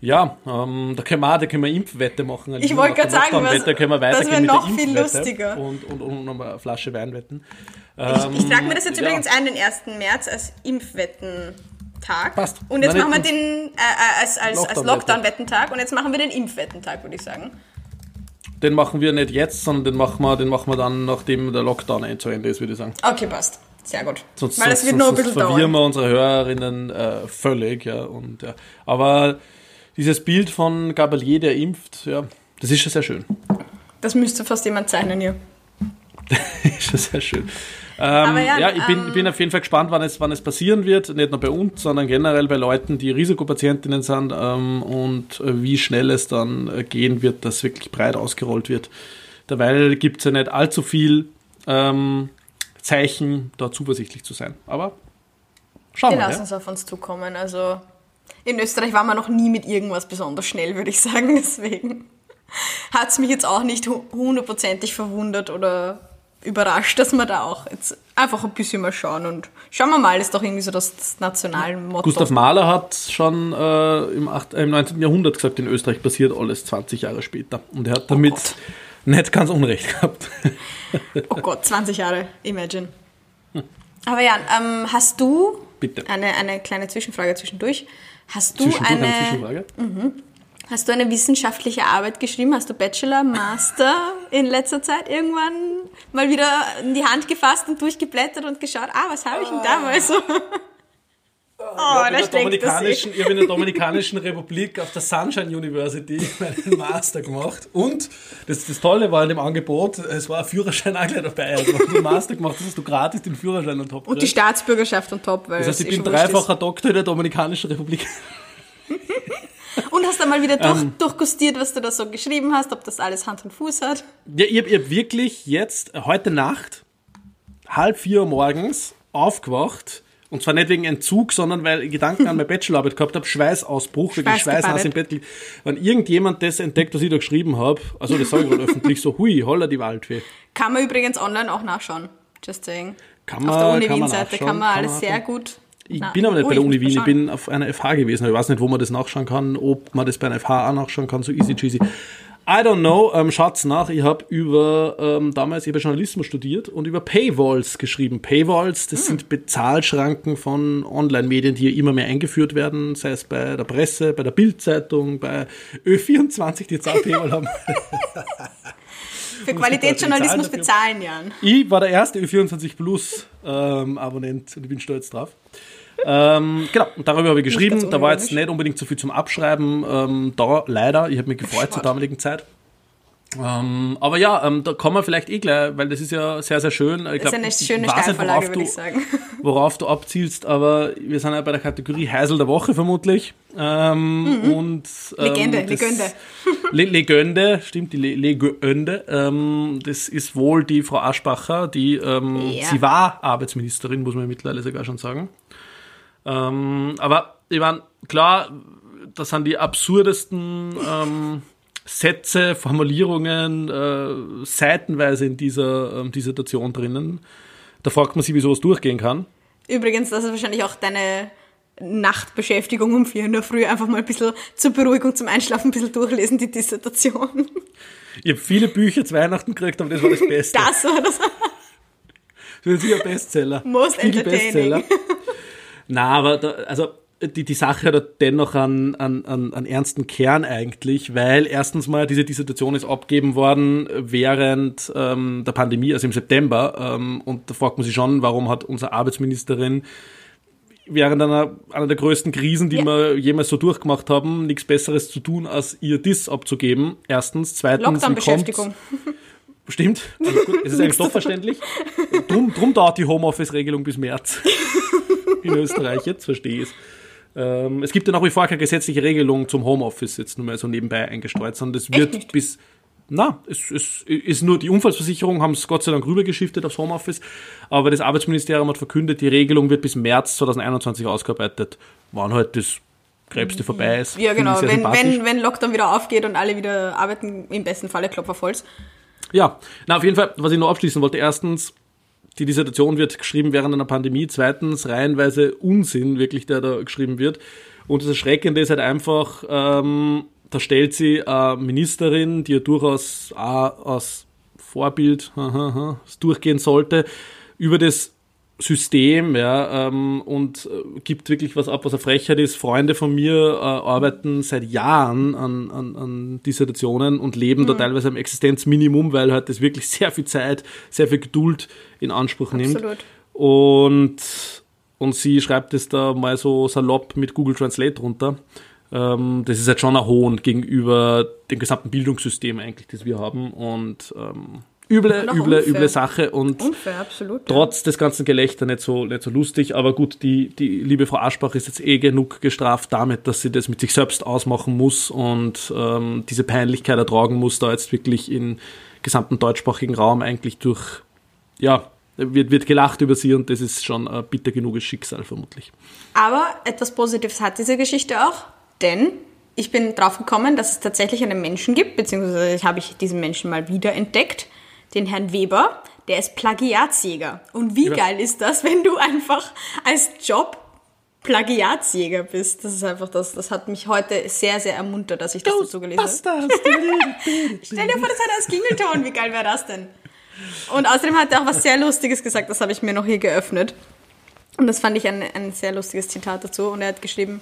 S2: Ja, ähm, da können wir auch, da können wir Impfwette machen.
S1: Ich wollte gerade sagen, was-
S2: können wir
S1: das
S2: weitergehen
S1: wär
S2: mit der
S1: noch viel lustiger.
S2: Und, und, und noch mal eine Flasche Wein wetten.
S1: Ich, ich trage mir das jetzt
S2: Ähm, ja.
S1: übrigens ein, den 1. März als Impfwettentag.
S2: Passt.
S1: Und jetzt
S2: Nein,
S1: machen wir den äh, äh, als, als, als
S2: Lockdown-Wette.
S1: Lockdown-Wettentag und jetzt machen wir den Impfwettentag, würde ich sagen.
S2: Den machen wir nicht jetzt, sondern den machen wir, den machen wir dann, nachdem der Lockdown eh zu Ende ist, würde ich sagen.
S1: Okay, passt. Sehr gut.
S2: Sonst,
S1: Weil es
S2: sonst,
S1: wird noch ein
S2: sonst
S1: bisschen
S2: verwirren
S1: dauern.
S2: wir unsere Hörerinnen äh, völlig, ja. Und, ja. Aber dieses Bild von Gabalier, der impft, ja, das ist schon sehr schön.
S1: Das müsste fast jemand zeichnen hier.
S2: ist schon sehr schön. Ähm,
S1: ja,
S2: ja, ich bin,
S1: ähm,
S2: bin auf jeden Fall gespannt, wann es, wann es passieren wird. Nicht nur bei uns, sondern generell bei Leuten, die Risikopatientinnen sind ähm, und wie schnell es dann gehen wird, dass wirklich breit ausgerollt wird. Derweil gibt es ja nicht allzu viel ähm, Zeichen, da zuversichtlich zu sein. Aber schauen
S1: Wir
S2: wir
S1: lassen
S2: mal.
S1: es auf uns zukommen. Also in Österreich waren wir noch nie mit irgendwas besonders schnell, würde ich sagen. Deswegen hat es mich jetzt auch nicht hu- hundertprozentig verwundert oder überrascht, dass wir da auch jetzt einfach ein bisschen mal schauen. Und schauen wir mal, ist doch irgendwie so das, das.
S2: Gustav Mahler hat schon äh, im, 8, äh, im 19. Jahrhundert gesagt, in Österreich passiert alles 20 Jahre später. Und er hat damit
S1: Oh
S2: nicht ganz Unrecht gehabt.
S1: Oh Gott, 20 Jahre, imagine. Aber ja, ähm, hast du,
S2: Bitte.
S1: eine, eine kleine Zwischenfrage zwischendurch, hast du,
S2: Zwischendurch
S1: eine,
S2: eine Zwischenfrage.
S1: Hast du eine wissenschaftliche Arbeit geschrieben? Hast du Bachelor, Master in letzter Zeit irgendwann mal wieder in die Hand gefasst und durchgeblättert und geschaut, ah, was habe ich denn damals so? Oh,
S2: ich
S1: da
S2: habe in, der ich habe in der Dominikanischen Republik auf der Sunshine University meinen Master gemacht. Und das, das Tolle war in dem Angebot, es war ein Führerschein auch gleich dabei. Also wenn du einen Master gemacht hast, hast du gratis den Führerschein und top.
S1: Und die Staatsbürgerschaft und top, weil
S2: das heißt, ich
S1: eh
S2: bin
S1: ist.
S2: dreifacher Doktor in der Dominikanischen Republik.
S1: Und hast dann mal wieder durch,
S2: Ähm.
S1: durchgustiert, was du da so geschrieben hast, ob das alles Hand und Fuß hat.
S2: Ja, ich habe hab wirklich jetzt, heute Nacht, halb vier Uhr morgens, aufgewacht. Und zwar nicht wegen Entzug, sondern weil ich Gedanken an meine Bachelorarbeit gehabt habe, Schweißausbruch, wirklich
S1: Schweißgebadet.
S2: Schweißnass im Bett. Wenn irgendjemand das entdeckt, was ich da geschrieben habe, also das sage ich gerade öffentlich, so hui, holla die Waldfee.
S1: Kann man übrigens online auch nachschauen. Just saying.
S2: Kann
S1: Auf der
S2: man-
S1: Uni
S2: kann man nachschauen,
S1: kann man
S2: kann
S1: alles
S2: man
S1: sehr gut.
S2: Ich
S1: Na,
S2: bin aber nicht
S1: oh,
S2: bei der Uni Wien, ich bin auf einer FH gewesen. Ich weiß nicht, wo man das nachschauen kann, ob man das bei einer FH auch nachschauen kann, so easy cheesy. I don't know, ähm, schaut's nach. Ich habe über, ähm, damals, habe Journalismus studiert und über Paywalls geschrieben. Paywalls, das sind Bezahlschranken von Online-Medien, die immer mehr eingeführt werden, sei es bei der Presse, bei der Bildzeitung, bei Ö24, die jetzt auch Paywall haben.
S1: Für Qualitätsjournalismus bezahlen, Jan.
S2: Ich war der erste Ö24 Plus ähm, Abonnent und ich bin stolz drauf. Ähm, genau, und darüber habe ich geschrieben. Da war jetzt nicht unbedingt so viel zum Abschreiben. Ähm, da leider, ich habe mich gefreut zur
S1: Sport.
S2: damaligen Zeit. Ähm, aber ja, ähm, da kommen wir vielleicht eh gleich, weil das ist ja sehr, sehr schön.
S1: Ich glaub, das ist eine schöne Steilvorlage, würde ich sagen.
S2: Worauf du abzielst, aber wir sind ja bei der Kategorie Heisel der Woche vermutlich. Ähm, mhm. und,
S1: ähm, Legende, Legende.
S2: Le Legende, stimmt, die Le Legende. Ähm, das ist wohl die Frau Aschbacher, die, ähm, ja. sie war Arbeitsministerin, muss man mittlerweile sogar schon sagen. Ähm, aber ich meine, klar, das sind die absurdesten ähm, Sätze, Formulierungen äh, seitenweise in dieser ähm, Dissertation drinnen. Da fragt man sich, wie sowas durchgehen kann.
S1: Übrigens, das ist wahrscheinlich auch deine Nachtbeschäftigung um vier in der Früh. Einfach mal ein bisschen zur Beruhigung zum Einschlafen ein bisschen durchlesen, die Dissertation.
S2: Ich habe viele Bücher zu Weihnachten gekriegt, aber das war das Beste.
S1: Das war das.
S2: Das ist sicher Bestseller.
S1: Most Viele entertaining. Bestseller.
S2: Na, aber da, also die, die Sache hat dennoch einen, einen, einen ernsten Kern eigentlich, weil erstens mal diese Dissertation ist abgegeben worden während ähm, der Pandemie, also im September. Ähm, und da fragt man sich schon, warum hat unsere Arbeitsministerin während einer, einer der größten Krisen, die ja. wir jemals so durchgemacht haben, nichts Besseres zu tun, als ihr Diss abzugeben. Erstens. Zweitens.
S1: Lockdown-Beschäftigung.
S2: Stimmt. Also gut, es ist eigentlich doch verständlich. Drum, drum dauert die Homeoffice-Regelung bis März. In Österreich, jetzt verstehe ich es. Ähm, es gibt ja nach wie vor keine gesetzliche Regelung zum Homeoffice jetzt nur mal so nebenbei eingestreut, sondern das wird bis na, es, es ist nur die Unfallversicherung, haben es Gott sei Dank rübergeschiftet aufs Homeoffice, aber das Arbeitsministerium hat verkündet, die Regelung wird bis März 2021 ausgearbeitet, wann halt das Krebste vorbei ist.
S1: Ja, genau, wenn, wenn, wenn Lockdown wieder aufgeht und alle wieder arbeiten, im besten Falle Klopfervolls.
S2: Ja, na auf jeden Fall, was ich noch abschließen wollte, erstens, die Dissertation wird geschrieben während einer Pandemie. Zweitens, reihenweise Unsinn, wirklich, der da geschrieben wird. Und das Erschreckende ist halt einfach, ähm, da stellt sie eine Ministerin, die ja durchaus auch als Vorbild durchgehen sollte, über das System, ja, ähm, und äh, gibt wirklich was ab, was eine Frechheit ist. Freunde von mir äh, arbeiten seit Jahren an, an, an Dissertationen und leben mhm. da teilweise am Existenzminimum, weil halt das wirklich sehr viel Zeit, sehr viel Geduld in Anspruch Absolut. nimmt. Und, und sie schreibt es da mal so salopp mit Google Translate runter. Ähm, das ist halt schon ein Hohn gegenüber dem gesamten Bildungssystem eigentlich, das wir haben. Und ähm, üble, üble, unfair. üble Sache und
S1: unfair, absolut,
S2: trotz ja. des ganzen Gelächter nicht so, nicht so lustig. Aber gut, die, die liebe Frau Aschbach ist jetzt eh genug gestraft damit, dass sie das mit sich selbst ausmachen muss und ähm, diese Peinlichkeit ertragen muss, da jetzt wirklich im gesamten deutschsprachigen Raum eigentlich durch, ja, wird, wird gelacht über sie und das ist schon ein bitter genuges Schicksal vermutlich.
S1: Aber etwas Positives hat diese Geschichte auch, denn ich bin drauf gekommen, dass es tatsächlich einen Menschen gibt, beziehungsweise habe ich diesen Menschen mal wieder entdeckt, den Herrn Weber, der ist Plagiatsjäger. Und wie ja. geil ist das, wenn du einfach als Job Plagiatsjäger bist. Das ist einfach das, das hat mich heute sehr, sehr ermuntert, dass ich das dazu gelesen habe. Stell dir vor, das hat als Klingelton, wie geil wäre das denn? Und außerdem hat er auch was sehr Lustiges gesagt, das habe ich mir noch hier geöffnet. Und das fand ich ein, ein sehr lustiges Zitat dazu. Und er hat geschrieben,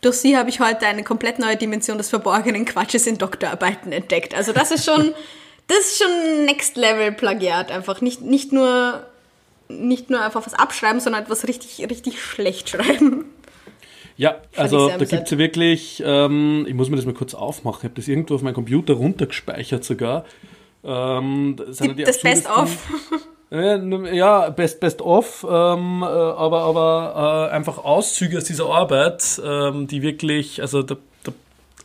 S1: durch sie habe ich heute eine komplett neue Dimension des verborgenen Quatsches in Doktorarbeiten entdeckt. Also das ist schon das ist schon Next Level Plagiat einfach. Nicht, nicht nur nicht nur einfach was abschreiben, sondern etwas richtig, richtig schlecht schreiben.
S2: Ja, also da gibt es ja wirklich, ähm, ich muss mir das mal kurz aufmachen, ich habe das irgendwo auf meinem Computer runtergespeichert sogar. Ähm,
S1: das, das Best of.
S2: Ja, Best Best of, ähm, äh, aber, aber äh, einfach Auszüge aus dieser Arbeit, ähm, die wirklich, also da, da,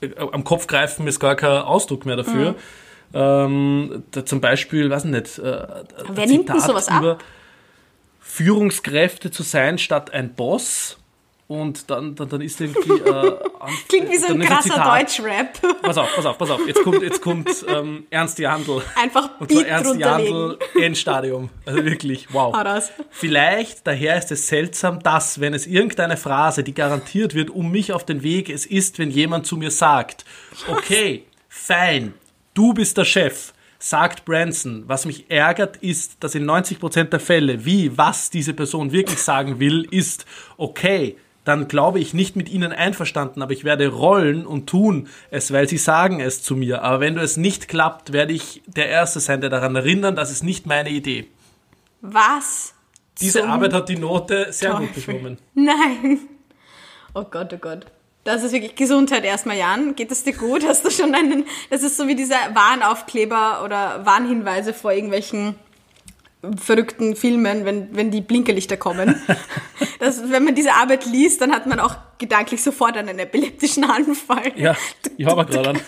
S2: äh, am Kopf greifen ist gar kein Ausdruck mehr dafür. Mhm. Ähm, zum Beispiel, weiß nicht, äh,
S1: Wer nimmt denn sowas ab?
S2: Führungskräfte zu sein statt ein Boss. Und dann, dann, dann ist irgendwie. Äh,
S1: Klingt wie so ein krasser Deutschrap.
S2: Pass auf, pass auf, pass auf. Jetzt kommt, jetzt kommt ähm, Ernst Jandl.
S1: Einfach
S2: Und zwar Ernst Jandl Endstadium. Also wirklich, wow. Vielleicht, daher ist es seltsam, dass, wenn es irgendeine Phrase, die garantiert wird, um mich auf den Weg es ist, wenn jemand zu mir sagt, okay, fein, du bist der Chef, sagt Branson. Was mich ärgert, ist, dass in 90% der Fälle, wie, was diese Person wirklich sagen will, ist, okay, dann glaube ich nicht mit ihnen einverstanden, aber ich werde rollen und tun es, weil sie sagen es zu mir. Aber wenn du es nicht klappt, werde ich der Erste sein, der daran erinnern, das ist nicht meine Idee.
S1: Was?
S2: Diese Arbeit hat die Note sehr Teufel. gut bekommen.
S1: Nein. Oh Gott, oh Gott. Das ist wirklich Gesundheit erstmal, Jan. Geht es dir gut? Hast du schon einen, das ist so wie dieser Warnaufkleber oder Warnhinweise vor irgendwelchen verrückten Filmen, wenn, wenn die Blinkerlichter kommen. das, wenn man diese Arbeit liest, dann hat man auch gedanklich sofort einen epileptischen Anfall.
S2: Ja, ich habe gerade an.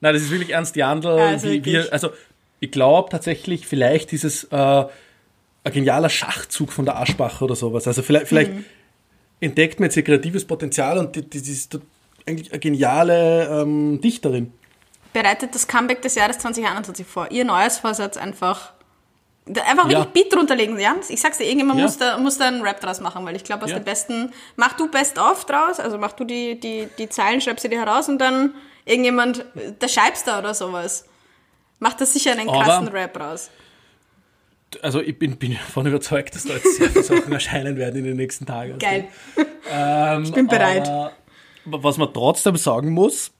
S2: Nein, das ist wirklich Ernst Jandl. Ja, wie, wie, also ich glaube tatsächlich, vielleicht dieses äh, ein genialer Schachzug von der Aschbacher oder sowas. Also vielleicht, vielleicht mhm entdeckt man jetzt ihr kreatives Potenzial und die, die, die ist eigentlich eine geniale ähm, Dichterin.
S1: Bereitet das Comeback des Jahres 2021 vor. Ihr neues Vorsatz einfach Einfach wirklich ja. Beat drunter legen, ja? Ich sag's dir, irgendjemand ja. muss, da, muss da einen Rap draus machen, weil ich glaube, aus ja. der besten, mach du Best of draus, also mach du die, die, die Zeilen, schreibst sie dir heraus und dann irgendjemand, der schreibst da oder sowas. Macht das sicher einen krassen Aber Rap raus
S2: also ich bin, bin davon überzeugt, dass da jetzt sehr viele Sachen erscheinen werden in den nächsten Tagen.
S1: Geil. Ähm, ich bin bereit.
S2: was man trotzdem sagen muss,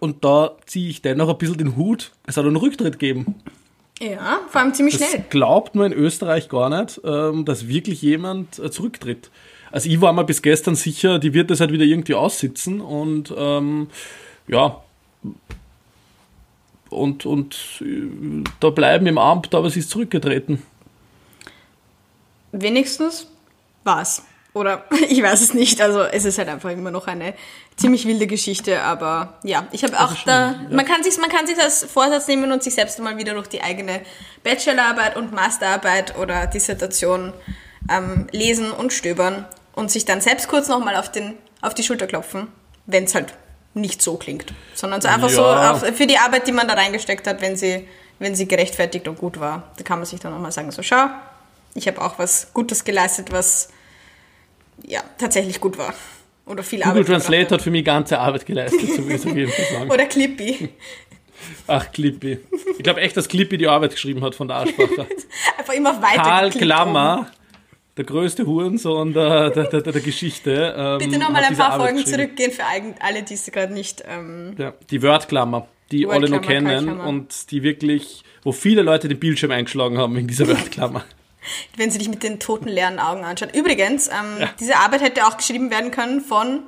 S2: und da ziehe ich dennoch ein bisschen den Hut, es hat einen Rücktritt gegeben.
S1: Ja, vor allem ziemlich
S2: das
S1: schnell.
S2: glaubt man in Österreich gar nicht, ähm, dass wirklich jemand äh, zurücktritt. Also ich war mir bis gestern sicher, die wird das halt wieder irgendwie aussitzen und ähm, ja, und, und äh, da bleiben im Amt, aber sie ist zurückgetreten
S1: wenigstens was. Oder ich weiß es nicht. Also es ist halt einfach immer noch eine ziemlich wilde Geschichte. Aber ja, ich habe auch schon, da. Ja. Man kann sich man kann sich als Vorsatz nehmen und sich selbst mal wieder durch die eigene Bachelorarbeit und Masterarbeit oder Dissertation ähm, lesen und stöbern und sich dann selbst kurz nochmal auf den auf die Schulter klopfen, wenn es halt nicht so klingt, sondern so einfach ja. so für die Arbeit, die man da reingesteckt hat, wenn sie wenn sie gerechtfertigt und gut war, da kann man sich dann nochmal sagen, so schau, ich habe auch was Gutes geleistet, was ja tatsächlich gut war. Oder viel
S2: Google Arbeit. Google Translate hat für mich ganze Arbeit geleistet, so will ich auf jeden Fall sagen.
S1: Oder Clippy.
S2: Ach, Clippy. Ich glaube echt, dass Clippy die Arbeit geschrieben hat von der Aussprache.
S1: Einfach immer weiter.
S2: Karl Klammer, der größte Hurensohn der, der, der, der Geschichte.
S1: Ähm, Bitte nochmal ein paar Folgen zurückgehen für alle, die es gerade nicht. Ähm,
S2: ja, die Wordklammer, die alle noch kennen und die wirklich, wo viele Leute den Bildschirm eingeschlagen haben wegen dieser Wordklammer
S1: wenn sie dich mit den toten leeren Augen anschauen. Übrigens, ähm, ja. diese Arbeit hätte auch geschrieben werden können von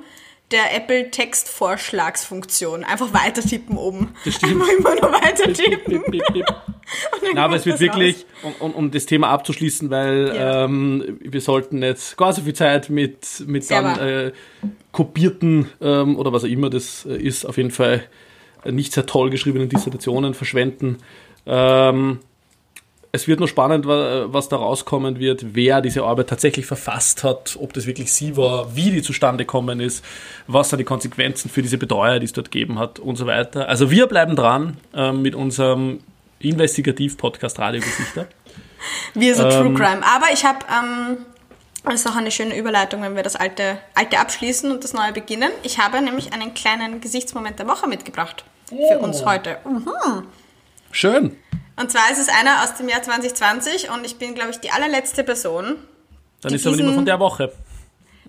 S1: der Apple Textvorschlagsfunktion. Einfach weiter tippen oben.
S2: Das stimmt.
S1: Einfach immer nur weiter tippen.
S2: Na, aber es wird wirklich, um, um, um, das Thema abzuschließen, weil ja. ähm, wir sollten jetzt gar so viel Zeit mit, mit dann äh, kopierten ähm, oder was auch immer das äh, ist, auf jeden Fall nicht sehr toll geschriebenen Dissertationen verschwenden. Ähm, es wird nur spannend, was da rauskommen wird, wer diese Arbeit tatsächlich verfasst hat, ob das wirklich sie war, wie die zustande gekommen ist, was sind die Konsequenzen für diese Betreuer, die es dort gegeben hat und so weiter. Also wir bleiben dran äh, mit unserem Investigativ-Podcast Radiogesichter.
S1: Wir sind ähm, True Crime. Aber ich habe, ähm, das ist auch eine schöne Überleitung, wenn wir das alte, alte abschließen und das neue beginnen. Ich habe nämlich einen kleinen Gesichtsmoment der Woche mitgebracht oh. für uns heute. Mhm.
S2: Schön.
S1: Und zwar ist es einer aus dem Jahr 2020 und ich bin, glaube ich, die allerletzte Person.
S2: Dann ist es aber nicht mehr von der Woche.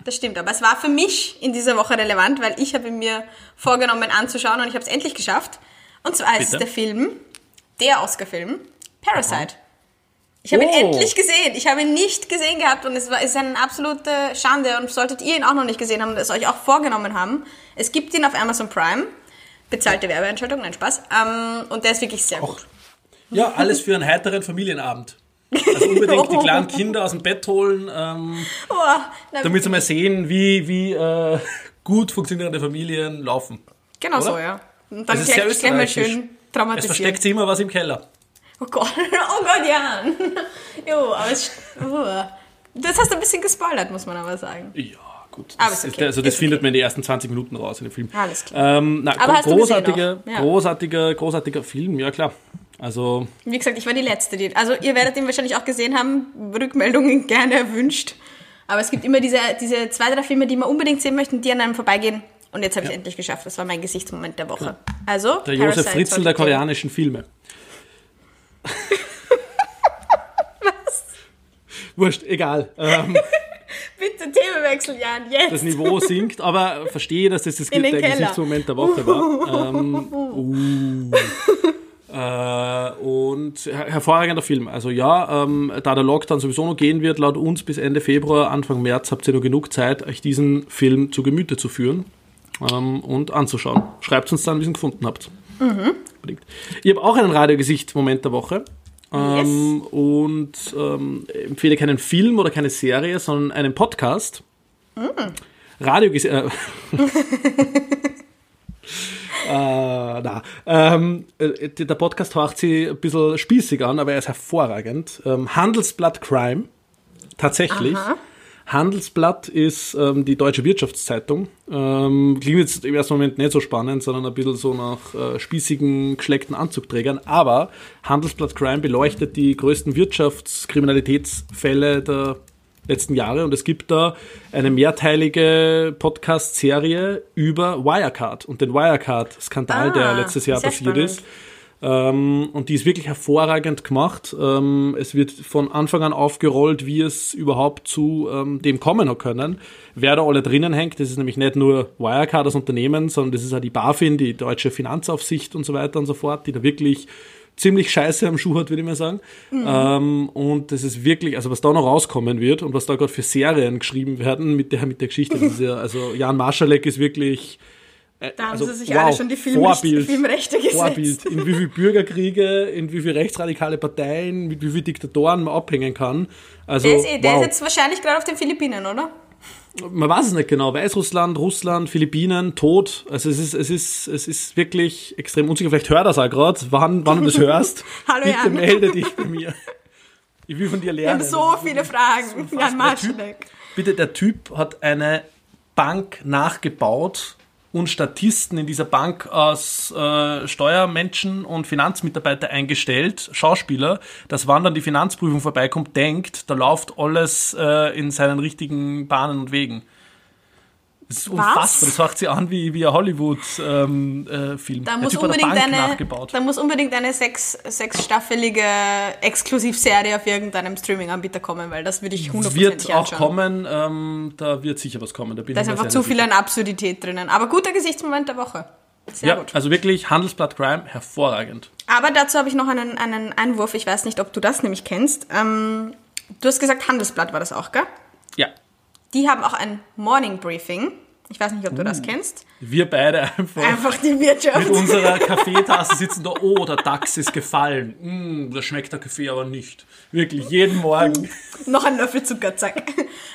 S1: Das stimmt, aber es war für mich in dieser Woche relevant, weil ich habe mir vorgenommen anzuschauen und ich habe es endlich geschafft. Und zwar ist es der Film, der Oscar-Film, Parasite. Ich habe oh. ihn endlich gesehen. Ich habe ihn nicht gesehen gehabt und es war, ist eine absolute Schande und solltet ihr ihn auch noch nicht gesehen haben und es euch auch vorgenommen haben. Es gibt ihn auf Amazon Prime. Bezahlte Werbeentscheidung, nein, Spaß. Ähm, und der ist wirklich sehr auch, gut.
S2: Ja, alles für einen heiteren Familienabend. Also unbedingt die kleinen Kinder aus dem Bett holen, ähm, oh, damit sie mal sehen, wie, wie äh, gut funktionierende Familien laufen.
S1: Genau Oder? so, ja. Und dann gleich, gleich mal schön traumatisieren.
S2: Es versteckt sich immer was im Keller.
S1: Oh Gott, oh Gott, ja. jo, aber es, oh. das hast du ein bisschen gespoilert, muss man aber sagen.
S2: Ja gut. Das, okay. also das ist findet okay. man in den ersten 20 Minuten raus in dem Film.
S1: Alles klar.
S2: Ähm, na, Aber großartiger, ja. großartiger, großartiger Film, ja klar. Also
S1: Wie gesagt, ich war die Letzte. Die, also ihr werdet ihn wahrscheinlich auch gesehen haben, Rückmeldungen gerne erwünscht. Aber es gibt immer diese, diese zwei, drei Filme, die man unbedingt sehen möchten, die an einem vorbeigehen. Und jetzt habe ich ja. endlich geschafft. Das war mein Gesichtsmoment der Woche. Ja. Also,
S2: der Josef Fritzl der koreanischen Filme. Was? Wurscht, egal. Ähm,
S1: Bitte Themenwechsel, Jan, jetzt.
S2: Das Niveau sinkt, aber verstehe, dass das, das der Gesichtsmoment der Woche war. Ähm, uh. Äh, und her hervorragender Film. Also ja, ähm, da der Lockdown sowieso noch gehen wird, laut uns bis Ende Februar, Anfang März habt ihr noch genug Zeit, euch diesen Film zu Gemüte zu führen ähm, und anzuschauen. Schreibt uns dann, wie ihr ihn gefunden habt. Mhm. Ich habe auch einen Radiogesicht-Moment der Woche. Ähm, yes. Und ähm, empfehle keinen Film oder keine Serie, sondern einen Podcast. Mm. Radiogesicht. Äh, Äh, na, ähm, äh, der Podcast haucht sich ein bisschen spießig an, aber er ist hervorragend. Ähm, Handelsblatt Crime, tatsächlich. Aha. Handelsblatt ist ähm, die deutsche Wirtschaftszeitung. Ähm, klingt jetzt im ersten Moment nicht so spannend, sondern ein bisschen so nach äh, spießigen, geschleckten Anzugträgern. Aber Handelsblatt Crime beleuchtet die größten Wirtschaftskriminalitätsfälle der letzten Jahre und es gibt da eine mehrteilige Podcast-Serie über Wirecard und den Wirecard-Skandal, ah, der letztes Jahr passiert spannend. ist. Ähm, und die ist wirklich hervorragend gemacht. Ähm, es wird von Anfang an aufgerollt, wie es überhaupt zu ähm, dem kommen hat können. Wer da alle drinnen hängt, das ist nämlich nicht nur Wirecard als Unternehmen, sondern das ist auch die BaFin, die deutsche Finanzaufsicht und so weiter und so fort, die da wirklich ziemlich scheiße am Schuh hat, würde ich mal sagen. Mhm. Ähm, und das ist wirklich, also was da noch rauskommen wird und was da gerade für Serien geschrieben werden mit der, mit der Geschichte, das ist ja, also Jan Marschalek ist wirklich.
S1: Äh, da haben also, sie sich wow, alle schon die Filmrechte, Vorbild, Filmrechte gesetzt. Vorbild,
S2: in wie viele Bürgerkriege, in wie viele rechtsradikale Parteien, mit wie vielen Diktatoren man abhängen kann. Also,
S1: der ist, eh, der wow. ist jetzt wahrscheinlich gerade auf den Philippinen, oder?
S2: man weiß es nicht genau. Weißrussland, Russland, Philippinen, tot. Also es ist, es ist, es ist wirklich extrem unsicher. Vielleicht hört das auch gerade, wann, wann du das hörst.
S1: Hallo
S2: Bitte
S1: Jan.
S2: melde dich bei mir. Ich will von dir lernen.
S1: Wir haben so viele Fragen. Jan Marschalek.
S2: Bitte, der Typ hat eine Bank nachgebaut und Statisten in dieser Bank aus äh, Steuermenschen und Finanzmitarbeiter eingestellt, Schauspieler, dass wann dann die Finanzprüfung vorbeikommt, denkt, da läuft alles äh, in seinen richtigen Bahnen und Wegen. Das ist unfassbar. Das hört sich an wie, wie ein Hollywood-Film. Ähm, äh,
S1: da, muss unbedingt eine, da muss unbedingt eine sechs, sechsstaffelige Exklusivserie auf irgendeinem Streaming-Anbieter kommen, weil das würde ich hundertprozentig
S2: Wird auch kommen, ähm, da wird sicher was kommen. Da,
S1: da ist einfach zu viel an Absurdität drinnen. Aber guter Gesichtsmoment der Woche. Sehr
S2: ja,
S1: gut.
S2: also wirklich Handelsblatt Crime, hervorragend.
S1: Aber dazu habe ich noch einen, einen Einwurf. Ich weiß nicht, ob du das nämlich kennst. Ähm, du hast gesagt, Handelsblatt war das auch, gell?
S2: Ja.
S1: Die haben auch ein Morning Briefing. Ich weiß nicht, ob du uh, das kennst.
S2: Wir beide einfach.
S1: Einfach die Wirtschaft.
S2: Mit unserer Kaffeetasse sitzen da. Oh, der DAX ist gefallen. Mm, da schmeckt der Kaffee aber nicht. Wirklich, jeden Morgen.
S1: Noch ein Löffel Zucker, zack.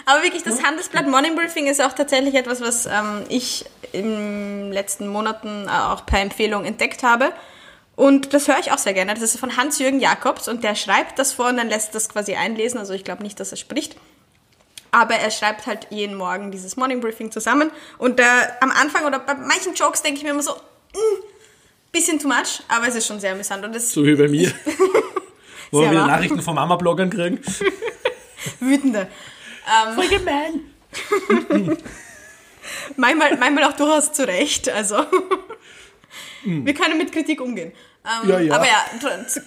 S1: Aber wirklich, das Handelsblatt Morning Briefing ist auch tatsächlich etwas, was ähm, ich in den letzten Monaten auch per Empfehlung entdeckt habe. Und das höre ich auch sehr gerne. Das ist von Hans-Jürgen Jakobs und der schreibt das vor und dann lässt das quasi einlesen. Also ich glaube nicht, dass er spricht aber er schreibt halt jeden Morgen dieses Morning Briefing zusammen. Und äh, am Anfang oder bei manchen Jokes denke ich mir immer so, mm, bisschen too much, aber es ist schon sehr amüsant. Und das,
S2: so wie bei mir. Wo wir wieder Nachrichten von Mama-Bloggern kriegen.
S1: Wütende.
S2: Ähm, Voll gemein.
S1: manchmal, manchmal auch durchaus zu Recht. Also mm. wir können mit Kritik umgehen. Ähm, ja, ja. Aber ja,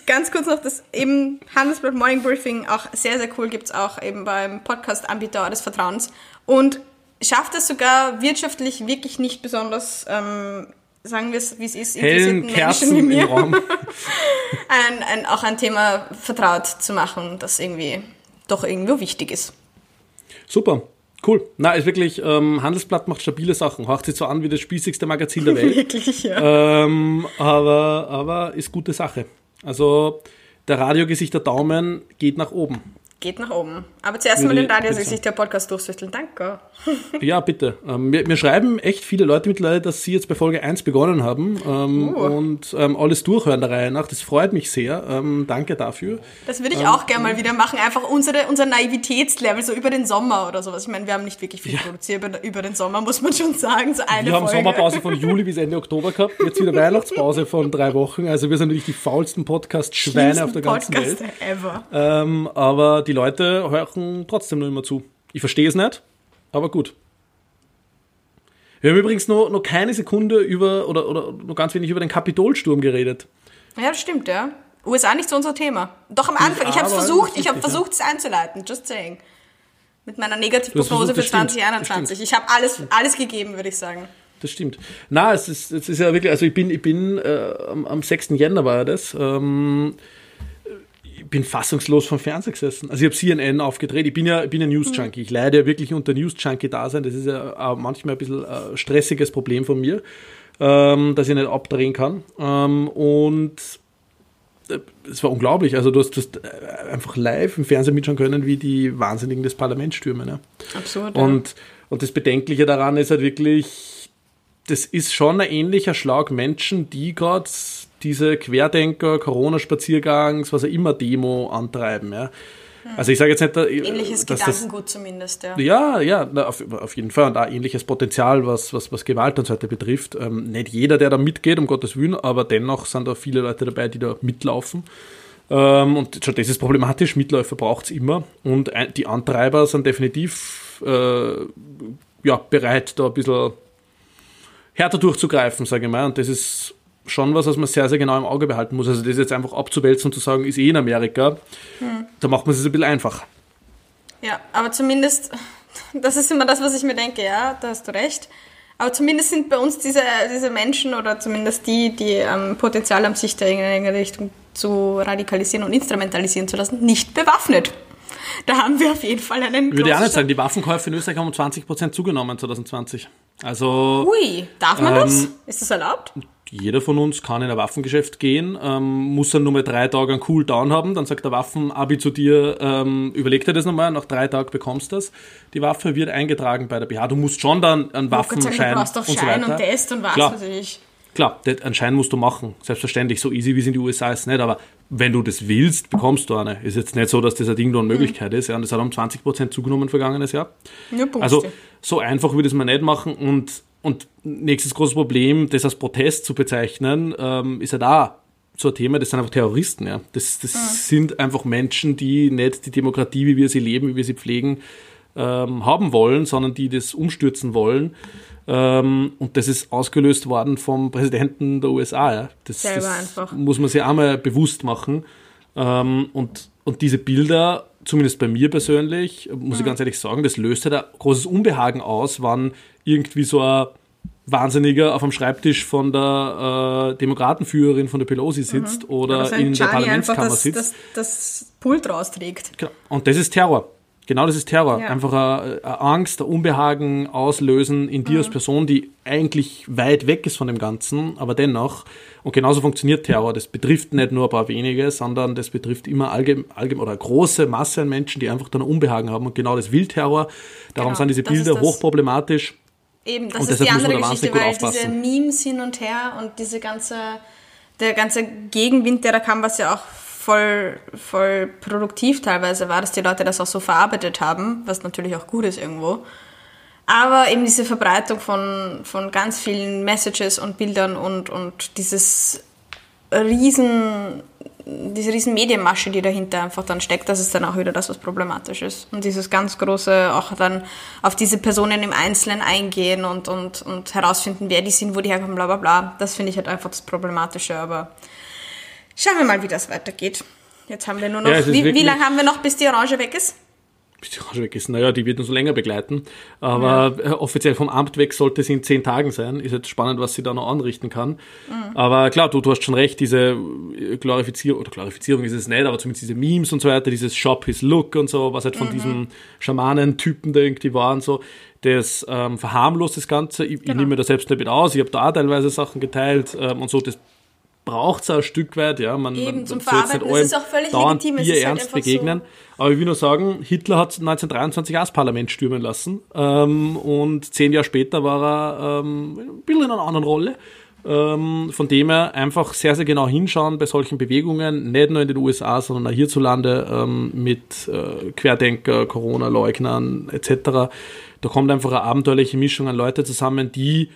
S1: ganz kurz noch das eben Handelsblatt Morning Briefing, auch sehr, sehr cool, gibt es auch eben beim Podcast-Anbieter des Vertrauens. Und schafft es sogar wirtschaftlich wirklich nicht besonders, ähm, sagen wir es, wie es ist,
S2: interessierten Kerzen Menschen wie mir,
S1: ein, ein, auch ein Thema vertraut zu machen, das irgendwie doch irgendwo wichtig ist.
S2: Super. Cool. Na, ist wirklich, ähm, Handelsblatt macht stabile Sachen. Haucht sich so an wie das spießigste Magazin der Welt.
S1: wirklich, ja.
S2: Ähm, aber, aber ist gute Sache. Also, der Radiogesicht der Daumen geht nach oben
S1: geht nach oben. Aber zuerst mal den Radio sich der Podcast durchsüchteln. Danke.
S2: ja, bitte. Ähm, mir, mir, schreiben echt viele Leute mittlerweile, dass sie jetzt bei Folge 1 begonnen haben ähm, uh. und ähm, alles durchhören der Reihe nach. Das freut mich sehr. Ähm, danke dafür.
S1: Das würde ich auch gerne mal wieder machen. Einfach unsere, unser Naivitätslevel, so über den Sommer oder sowas. Ich meine, wir haben nicht wirklich viel ja. produziert über, über, den Sommer, muss man schon sagen. So eine
S2: wir haben
S1: Folge.
S2: Sommerpause von Juli bis Ende Oktober gehabt. Jetzt wieder Weihnachtspause von drei Wochen. Also wir sind natürlich die faulsten Podcast-Schweine auf der ganzen Podcast Welt.
S1: Ever.
S2: Ähm, aber die Leute hören trotzdem noch immer zu. Ich verstehe es nicht, aber gut. Wir haben übrigens noch, noch keine Sekunde über, oder, oder noch ganz wenig über den Kapitolsturm geredet.
S1: Ja, das stimmt, ja. USA nicht so unser Thema. Doch am Anfang, ich habe es versucht, ich habe versucht, es einzuleiten, just saying. Mit meiner Negativprognose für 2021. Ich habe alles, alles gegeben, würde ich sagen.
S2: das stimmt. Na, es ist, es ist ja wirklich, also ich bin, ich bin äh, am, am 6. Jänner war ja das. Ähm, bin fassungslos vom Fernseher gesessen. Also ich habe CNN aufgedreht. Ich bin ja, ich bin ja News-Junkie. Ich leide ja wirklich unter News-Junkie-Dasein. Das ist ja manchmal ein bisschen ein stressiges Problem von mir, ähm, dass ich nicht abdrehen kann. Ähm, und äh, es war unglaublich. Also du hast, du hast äh, einfach live im Fernsehen mitschauen können, wie die Wahnsinnigen des Parlaments stürmen. Ne?
S1: Absurd.
S2: Und, ja. und das Bedenkliche daran ist halt wirklich, das ist schon ein ähnlicher Schlag Menschen, die gerade diese Querdenker, Corona-Spaziergangs, was auch immer Demo antreiben. Ja. Also ich sage jetzt nicht,
S1: äh, ähnliches dass Gedankengut das, zumindest, ja.
S2: Ja, ja, auf, auf, jeden Fall und auch ähnliches Potenzial, was, was, was Gewalt und so weiter betrifft. Ähm, nicht jeder, der da mitgeht, um Gottes Willen, aber dennoch sind da viele Leute dabei, die da mitlaufen. Ähm, und schon das ist problematisch, Mitläufer braucht es immer und ein, die Antreiber sind definitiv äh, ja, bereit, da ein bisschen härter durchzugreifen, sage ich mal. Und das ist schon was, was man sehr, sehr genau im Auge behalten muss. Also das jetzt einfach abzuwälzen und zu sagen, ist eh in Amerika, hm. da macht man es ein bisschen einfach.
S1: Ja, aber zumindest, das ist immer das, was ich mir denke, ja, da hast du recht. Aber zumindest sind bei uns diese, diese Menschen oder zumindest die, die ähm, Potenzial haben, sich da in eine Richtung zu radikalisieren und instrumentalisieren zu lassen, nicht bewaffnet. Da haben wir auf jeden Fall einen.
S2: Ich würde auch nicht sagen, die Waffenkäufe in Österreich haben um 20% zugenommen 2020. Also.
S1: Ui, darf man ähm, das? Ist das erlaubt?
S2: Jeder von uns kann in ein Waffengeschäft gehen, ähm, muss dann nur mal drei Tage einen Cooldown haben, dann sagt der Waffenabi zu dir, ähm, überleg dir das nochmal, nach drei Tagen bekommst du das. Die Waffe wird eingetragen bei der BH. Du musst schon dann einen Waffenschein sagen, du brauchst
S1: doch und Schein so weiter. und Test und was
S2: Klar.
S1: weiß ich.
S2: Klar, einen Schein musst du machen, selbstverständlich. So easy wie es in den USA ist nicht, aber wenn du das willst, bekommst du eine. Ist jetzt nicht so, dass das eine Ding eine Möglichkeit mhm. ist. Ja, und das hat um 20% zugenommen vergangenes Jahr. Ja, also so einfach würde es man nicht machen und und nächstes großes Problem, das als Protest zu bezeichnen, ähm, ist ja da so ein Thema, das sind einfach Terroristen, ja. Das, das ja. sind einfach Menschen, die nicht die Demokratie, wie wir sie leben, wie wir sie pflegen, ähm, haben wollen, sondern die das umstürzen wollen. Ähm, und das ist ausgelöst worden vom Präsidenten der USA. Ja. Das,
S1: das einfach.
S2: muss man sich einmal bewusst machen. Ähm, und, und diese Bilder, zumindest bei mir persönlich, muss mhm. ich ganz ehrlich sagen, das löst halt ein großes Unbehagen aus, wann irgendwie so ein Wahnsinniger auf dem Schreibtisch von der äh, Demokratenführerin von der Pelosi sitzt mhm. oder in der Parlamentskammer das, sitzt.
S1: Das, das Pult rausträgt.
S2: Genau. Und das ist Terror. Genau das ist Terror. Ja. Einfach eine, eine, Angst, ein Unbehagen auslösen in dir mhm. als Person, die eigentlich weit weg ist von dem Ganzen, aber dennoch. Und genauso funktioniert Terror. Das betrifft nicht nur ein paar wenige, sondern das betrifft immer allgemein, allgemein oder eine große Masse an Menschen, die einfach dann ein Unbehagen haben. Und genau das will Terror. Darum genau, sind diese Bilder hochproblematisch.
S1: Eben, das und ist die andere Geschichte, weil diese Memes hin und her und diese ganze, der ganze Gegenwind, der da kam, was ja auch voll, voll produktiv teilweise war, dass die Leute das auch so verarbeitet haben, was natürlich auch gut ist irgendwo. Aber eben diese Verbreitung von, von ganz vielen Messages und Bildern und, und dieses riesen diese riesen Medienmasche, die dahinter einfach dann steckt, das ist dann auch wieder das, was problematisch ist. Und dieses ganz große, auch dann auf diese Personen im Einzelnen eingehen und, und, und herausfinden, wer die sind, wo die herkommen, bla bla bla. Das finde ich halt einfach das Problematische, aber schauen wir mal, wie das weitergeht. Jetzt haben wir nur noch, ja, wie, wie lange haben wir noch, bis die Orange weg ist?
S2: bis die Orange weg ist. Naja, die wird uns länger begleiten. Aber ja. Äh, offiziell vom Amt weg sollte sie in zehn Tagen sein. Ist jetzt spannend, was sie da noch anrichten kann. Mhm. Aber klar, du, du hast schon recht, diese äh, Glorifizierung, oder Glorifizierung ist es nicht, aber zumindest diese Memes und so weiter, dieses Shop His Look und so, was halt von mhm. diesem Schamanen-Typen da irgendwie war und so, das ähm, verharmlost das Ganze. Ich, genau. ich nehme mir da selbst nicht mit aus. Ich habe da auch teilweise Sachen geteilt ähm, und so. Das braucht es ein Stück weit, ja. Man,
S1: Eben, man, zum Verarbeiten, das ist auch völlig legitim.
S2: Es ist halt ernst begegnen. So. Aber ich will nur sagen, Hitler hat 1923 auch das Parlament stürmen lassen ähm, und zehn Jahre später war er ähm, ein bisschen in einer anderen Rolle. Ähm, von dem her einfach sehr, sehr genau hinschauen bei solchen Bewegungen, nicht nur in den USA, sondern auch hierzulande ähm, mit äh, Querdenker, Corona-Leugnern etc. Da kommt einfach eine abenteuerliche Mischung an Leute zusammen, die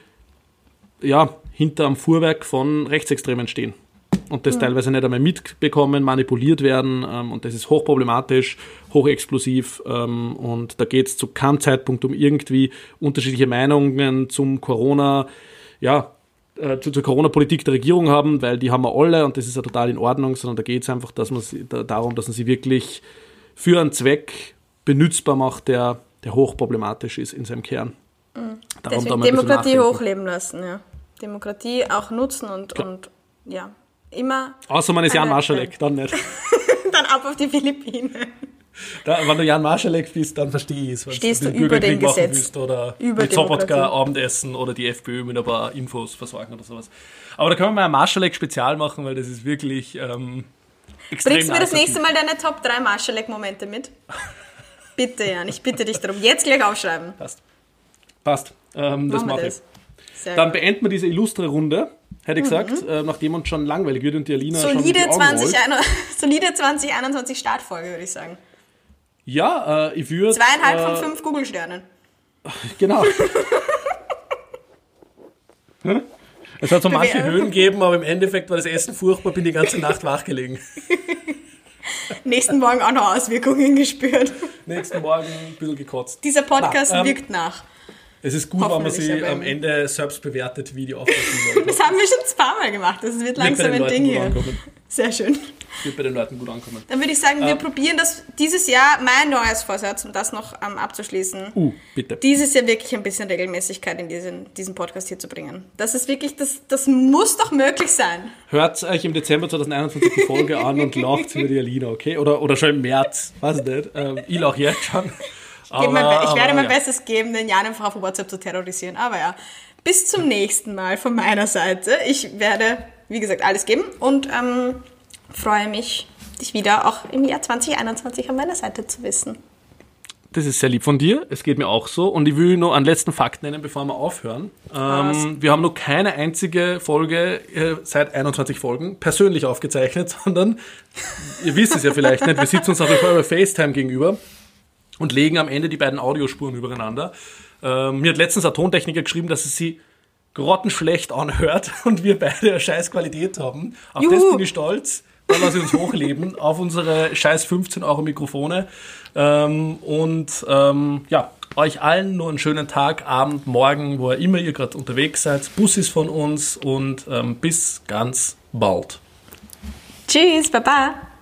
S2: ja, hinter am Fuhrwerk von Rechtsextremen stehen und das ja. teilweise nicht einmal mitbekommen, manipuliert werden ähm, und das ist hochproblematisch, hochexplosiv ähm, und da geht es zu keinem Zeitpunkt um irgendwie unterschiedliche Meinungen zum Corona, ja, äh, zu, zur Corona-Politik der Regierung haben, weil die haben wir alle und das ist ja total in Ordnung, sondern da geht es einfach dass man, da, darum, dass man sie wirklich für einen Zweck benützbar macht, der, der hochproblematisch ist in seinem Kern.
S1: Mhm. Deswegen Demokratie hochleben lassen, ja. Demokratie auch nutzen und, ja. und ja, immer.
S2: Außer man ist Jan Marschalek, dann nicht.
S1: dann ab auf die Philippinen.
S2: Da, wenn du Jan Marschalek bist, dann verstehe ich es.
S1: Stehst du über dem Gesetz. Willst
S2: oder über mit Sobotka Abendessen oder die FPÖ mit ein paar Infos versorgen oder sowas. Aber da können wir mal ein Marschalek-Spezial machen, weil das ist wirklich ähm,
S1: extrem Bringst du mir das nächste Mal deine Top 3 Marschalek-Momente mit? bitte, Jan, ich bitte dich darum. Jetzt gleich aufschreiben.
S2: Passt. Passt. Ähm, das mache ich. Dann beenden wir diese illustre Runde hätte ich gesagt, mhm. äh, nachdem uns schon langweilig wird und die Alina
S1: solide
S2: schon
S1: 20, solide 2021 Startfolge, würde ich sagen.
S2: Ja, äh, ich würde...
S1: Zweieinhalb äh, von fünf Google-Sternen.
S2: Genau. es hat so manche Höhen gegeben, aber im Endeffekt war das Essen furchtbar, bin die ganze Nacht wach gelegen.
S1: Nächsten Morgen auch noch Auswirkungen gespürt.
S2: Nächsten Morgen ein bisschen gekotzt.
S1: Dieser Podcast Na, ähm, wirkt nach.
S2: Es ist gut, wenn man sie am Ende selbst bewertet, wie die Aufmerksamkeit
S1: Das haben wir schon ein paar Mal gemacht. Das wird langsam ein Ding hier.
S2: Ankommen.
S1: Sehr schön.
S2: Wird bei den Leuten gut ankommen.
S1: Dann würde ich sagen, wir ähm, probieren das dieses Jahr, mein neues Vorsatz, um das noch ähm, abzuschließen.
S2: Uh, bitte.
S1: Dieses Jahr wirklich ein bisschen Regelmäßigkeit in diesen, diesen Podcast hier zu bringen. Das ist wirklich, das, das muss doch möglich sein.
S2: Hört euch im Dezember 2021 die Folge an und lacht über die Alina, okay? Oder, oder schon im März, weiß ich nicht. Ähm, ich lache jetzt schon.
S1: Aber, mein, ich werde aber, mein ja. Bestes geben, den Jan einfach auf WhatsApp zu terrorisieren. Aber ja, bis zum nächsten Mal von meiner Seite. Ich werde, wie gesagt, alles geben und ähm, freue mich, dich wieder auch im Jahr 2021 an meiner Seite zu wissen.
S2: Das ist sehr lieb von dir. Es geht mir auch so. Und ich will nur einen letzten Fakt nennen, bevor wir aufhören. Ähm, wir haben noch keine einzige Folge äh, seit 21 Folgen persönlich aufgezeichnet, sondern ihr wisst es ja vielleicht nicht, wir sitzen uns auch über FaceTime gegenüber und legen am Ende die beiden Audiospuren übereinander. Ähm, mir hat letztens ein Tontechniker geschrieben, dass es sie grottenschlecht anhört und wir beide eine scheiß Qualität haben. Auf Juhu. das bin ich stolz. Da lasse ich uns hochleben auf unsere scheiß 15 Euro Mikrofone. Ähm, und ähm, ja, euch allen nur einen schönen Tag, Abend, Morgen, wo immer ihr gerade unterwegs seid. Bussis von uns und ähm, bis ganz bald.
S1: Tschüss, Baba.